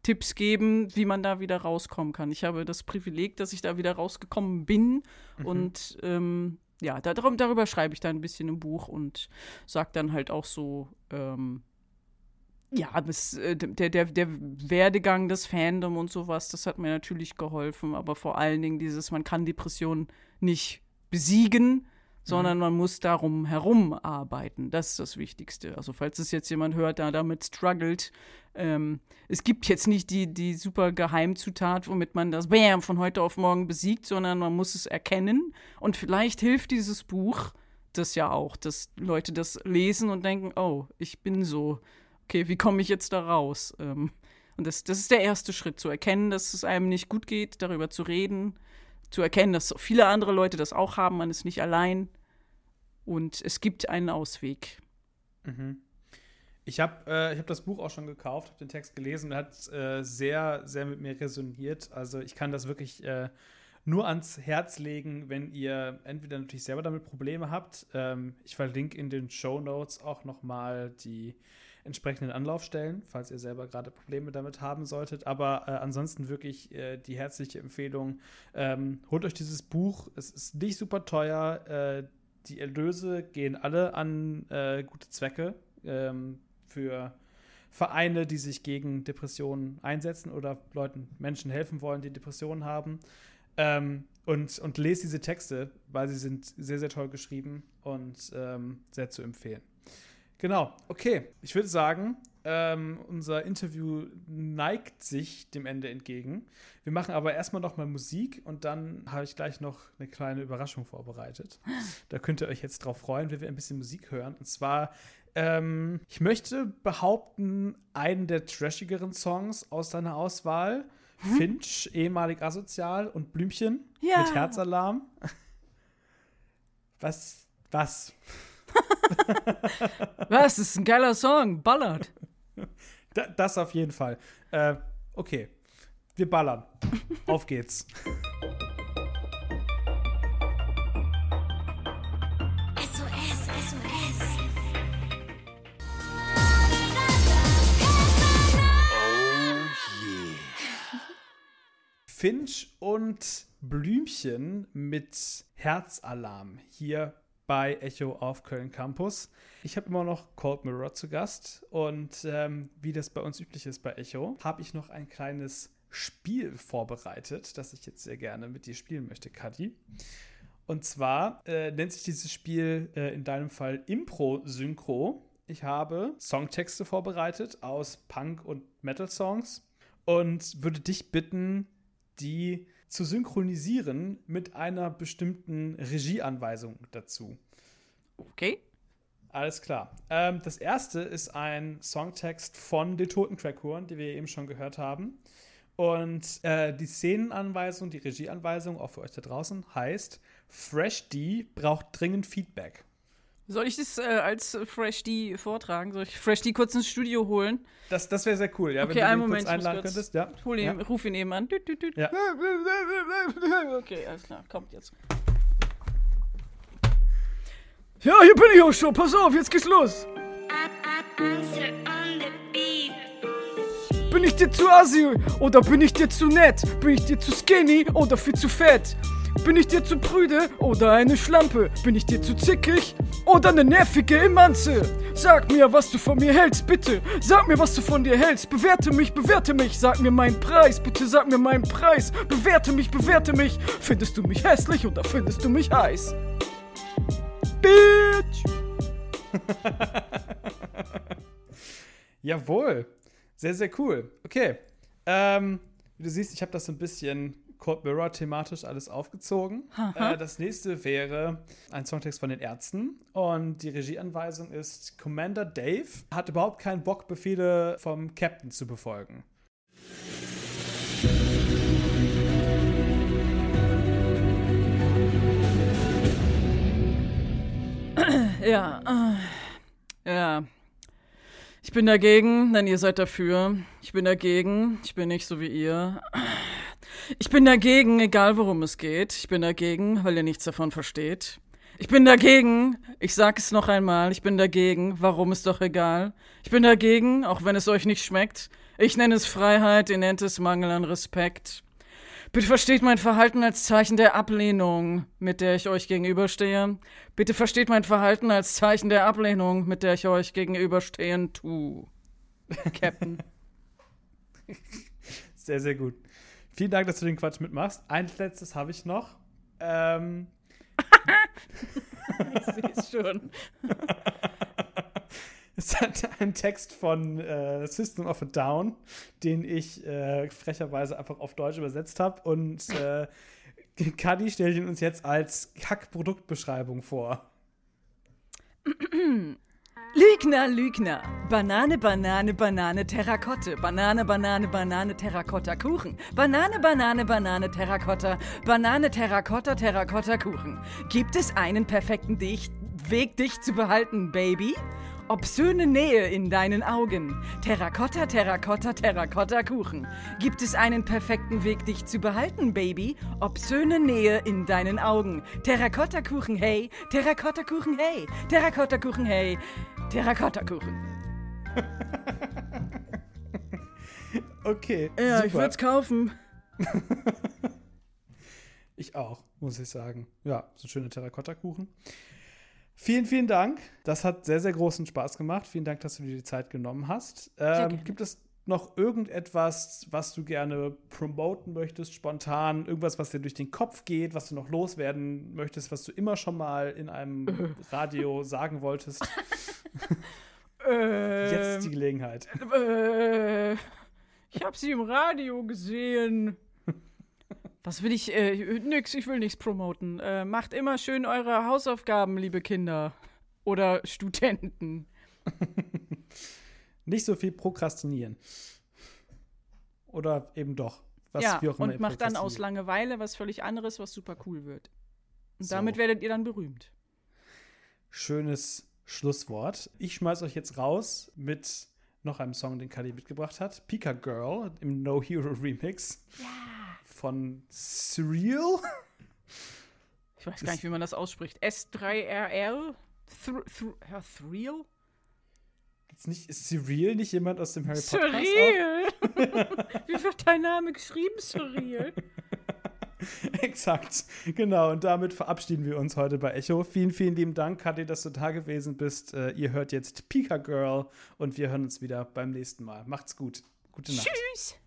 Tipps geben, wie man da wieder rauskommen kann. Ich habe das Privileg, dass ich da wieder rausgekommen bin und ähm, ja, da, darum, darüber schreibe ich da ein bisschen im Buch und sage dann halt auch so, ähm, ja, das, äh, der, der, der Werdegang des Fandom und sowas, das hat mir natürlich geholfen, aber vor allen Dingen dieses, man kann Depressionen nicht besiegen, sondern man muss darum herum arbeiten. Das ist das Wichtigste. Also falls es jetzt jemand hört, der damit struggelt, ähm, es gibt jetzt nicht die, die super Geheimzutat, womit man das Bam von heute auf morgen besiegt, sondern man muss es erkennen. Und vielleicht hilft dieses Buch das ja auch, dass Leute das lesen und denken, oh, ich bin so. Okay, wie komme ich jetzt da raus? Ähm, und das, das ist der erste Schritt, zu erkennen, dass es einem nicht gut geht, darüber zu reden, zu erkennen, dass viele andere Leute das auch haben, man ist nicht allein und es gibt einen Ausweg. Ich habe äh, hab das Buch auch schon gekauft, habe den Text gelesen und hat äh, sehr, sehr mit mir resoniert. Also ich kann das wirklich äh, nur ans Herz legen, wenn ihr entweder natürlich selber damit Probleme habt. Ähm, ich verlinke in den Show Notes auch noch mal die entsprechenden Anlaufstellen, falls ihr selber gerade Probleme damit haben solltet. Aber äh, ansonsten wirklich äh, die herzliche Empfehlung, ähm, holt euch dieses Buch. Es ist nicht super teuer. Äh, die Erlöse gehen alle an äh, gute Zwecke ähm, für Vereine, die sich gegen Depressionen einsetzen oder Leuten, Menschen helfen wollen, die Depressionen haben. Ähm, und, und lest diese Texte, weil sie sind sehr, sehr toll geschrieben und ähm, sehr zu empfehlen. Genau, okay. Ich würde sagen, ähm, unser Interview neigt sich dem Ende entgegen. Wir machen aber erstmal noch mal Musik und dann habe ich gleich noch eine kleine Überraschung vorbereitet. Da könnt ihr euch jetzt drauf freuen, wenn wir ein bisschen Musik hören. Und zwar, ähm, ich möchte behaupten, einen der trashigeren Songs aus deiner Auswahl. Finch, ehemalig asozial und Blümchen Ja. mit Herzalarm. Was? Was? Was? Das ist ein geiler Song, ballert. Da, das auf jeden Fall. Äh, okay. Wir ballern. auf geht's. Finch und Blümchen mit Herzalarm hier bei Echo auf Köln Campus. Ich habe immer noch Cold Mirror zu Gast und ähm, wie das bei uns üblich ist bei Echo, habe ich noch ein kleines Spiel vorbereitet, das ich jetzt sehr gerne mit dir spielen möchte, Kadi. Und zwar äh, nennt sich dieses Spiel äh, in deinem Fall Impro-Synchro. ich habe Songtexte vorbereitet aus Punk- und Metal-Songs und würde dich bitten, die zu synchronisieren mit einer bestimmten Regieanweisung dazu. Okay. Alles klar. Ähm, das erste ist ein Songtext von den Toten Crackhorn, die wir eben schon gehört haben. Und äh, die Szenenanweisung, die Regieanweisung, auch für euch da draußen, heißt: Fresh D braucht dringend Feedback. Soll ich das äh, als Fresh D vortragen? Soll ich Fresh D kurz ins Studio holen? Das, das wäre sehr cool, ja. Okay, wenn du einen Moment. kurz einladen kurz- könntest. Ja. Hol ihn, ja. Ruf ihn eben an. Ja. Okay, alles klar. Kommt jetzt. Ja, hier bin ich auch schon. Pass auf, jetzt geht's los. Bin ich dir zu assi oder bin ich dir zu nett? Bin ich dir zu skinny oder viel zu fett? Bin ich dir zu prüde oder eine Schlampe? Bin ich dir zu zickig oder eine nervige Emanze? Sag mir, was du von mir hältst, bitte. Sag mir, was du von dir hältst. Bewerte mich, bewerte mich. Sag mir meinen Preis, bitte sag mir meinen Preis. Bewerte mich, bewerte mich. Findest du mich hässlich oder findest du mich heiß? Bitch! Jawohl. Sehr, sehr cool. Okay. Ähm, wie du siehst, ich habe das so ein bisschen Cold Mirror thematisch alles aufgezogen. Äh, das nächste wäre ein Songtext von den Ärzten. Und die Regieanweisung ist: Commander Dave hat überhaupt keinen Bock, Befehle vom Captain zu befolgen. Ja, äh, ja. Ich bin dagegen, denn ihr seid dafür. Ich bin dagegen, ich bin nicht so wie ihr. Ich bin dagegen, egal worum es geht. Ich bin dagegen, weil ihr nichts davon versteht. Ich bin dagegen, ich sag es noch einmal, ich bin dagegen, warum ist doch egal. Ich bin dagegen, auch wenn es euch nicht schmeckt. Ich nenne es Freiheit, ihr nennt es Mangel an Respekt. Bitte versteht mein Verhalten als Zeichen der Ablehnung, mit der ich euch gegenüberstehe. Bitte versteht mein Verhalten als Zeichen der Ablehnung, mit der ich euch gegenüberstehen tu. Captain. Sehr, sehr gut. Vielen Dank, dass du den Quatsch mitmachst. Ein letztes habe ich noch. Ähm, ich sehe es schon. Es hat einen Text von äh, System of a Down, den ich äh, frecherweise einfach auf Deutsch übersetzt habe. Und äh, Kadi stellt ihn uns jetzt als Kack-Produktbeschreibung vor. Lügner, Lügner. Banane, Banane, Banane, Terrakotte. Banane, Banane, Banane, Terrakotta, Kuchen. Banane, Banane, Banane, Terrakotta. Banane, Terrakotta, Terrakotta, Kuchen. Gibt es einen perfekten Dich Weg, dich zu behalten, Baby? Obszöne Nähe in deinen Augen. Terrakotta, Terrakotta, Terrakotta, Kuchen. Gibt es einen perfekten Weg, dich zu behalten, Baby? Obszöne Nähe in deinen Augen. Terrakotta, Kuchen, hey. Terrakotta, Kuchen, hey. Terrakotta, Kuchen, hey. Terrakotta, Kuchen. Okay. Ja, ich super. würde es kaufen. Ich auch, muss ich sagen. Ja, so schöne Terrakotta-Kuchen. Vielen, vielen Dank. Das hat sehr, sehr großen Spaß gemacht. Vielen Dank, dass du dir die Zeit genommen hast. Ähm, gibt es noch irgendetwas, was du gerne promoten möchtest, spontan? Irgendwas, was dir durch den Kopf geht, was du noch loswerden möchtest, was du immer schon mal in einem Radio sagen wolltest? Jetzt ist die Gelegenheit. Äh, ich habe sie im Radio gesehen. Was will ich? Äh, nix, ich will nichts promoten. Äh, macht immer schön eure Hausaufgaben, liebe Kinder. Oder Studenten. Nicht so viel prokrastinieren. Oder eben doch. Was, ja, wie auch und macht dann aus. Langeweile was völlig anderes, was super cool wird. Und So. damit werdet ihr dann berühmt. Schönes Schlusswort. Ich schmeiß euch jetzt raus mit noch einem Song, den Kali mitgebracht hat. Pika Girl im No Hero Remix. Von Surreal. Ich weiß gar nicht, wie man das ausspricht. S3RL? Thr Thr ja, Thrill? Ist, nicht, ist Surreal nicht jemand aus dem Harry Potter? Surreal! wie wird dein Name geschrieben, Surreal? Exakt. Genau. Und damit verabschieden wir uns heute bei Echo. Vielen, vielen lieben Dank, Kathi, dass du da gewesen bist. Äh, ihr hört jetzt Pika Girl und wir hören uns wieder beim nächsten Mal. Macht's gut. Gute Nacht. Tschüss!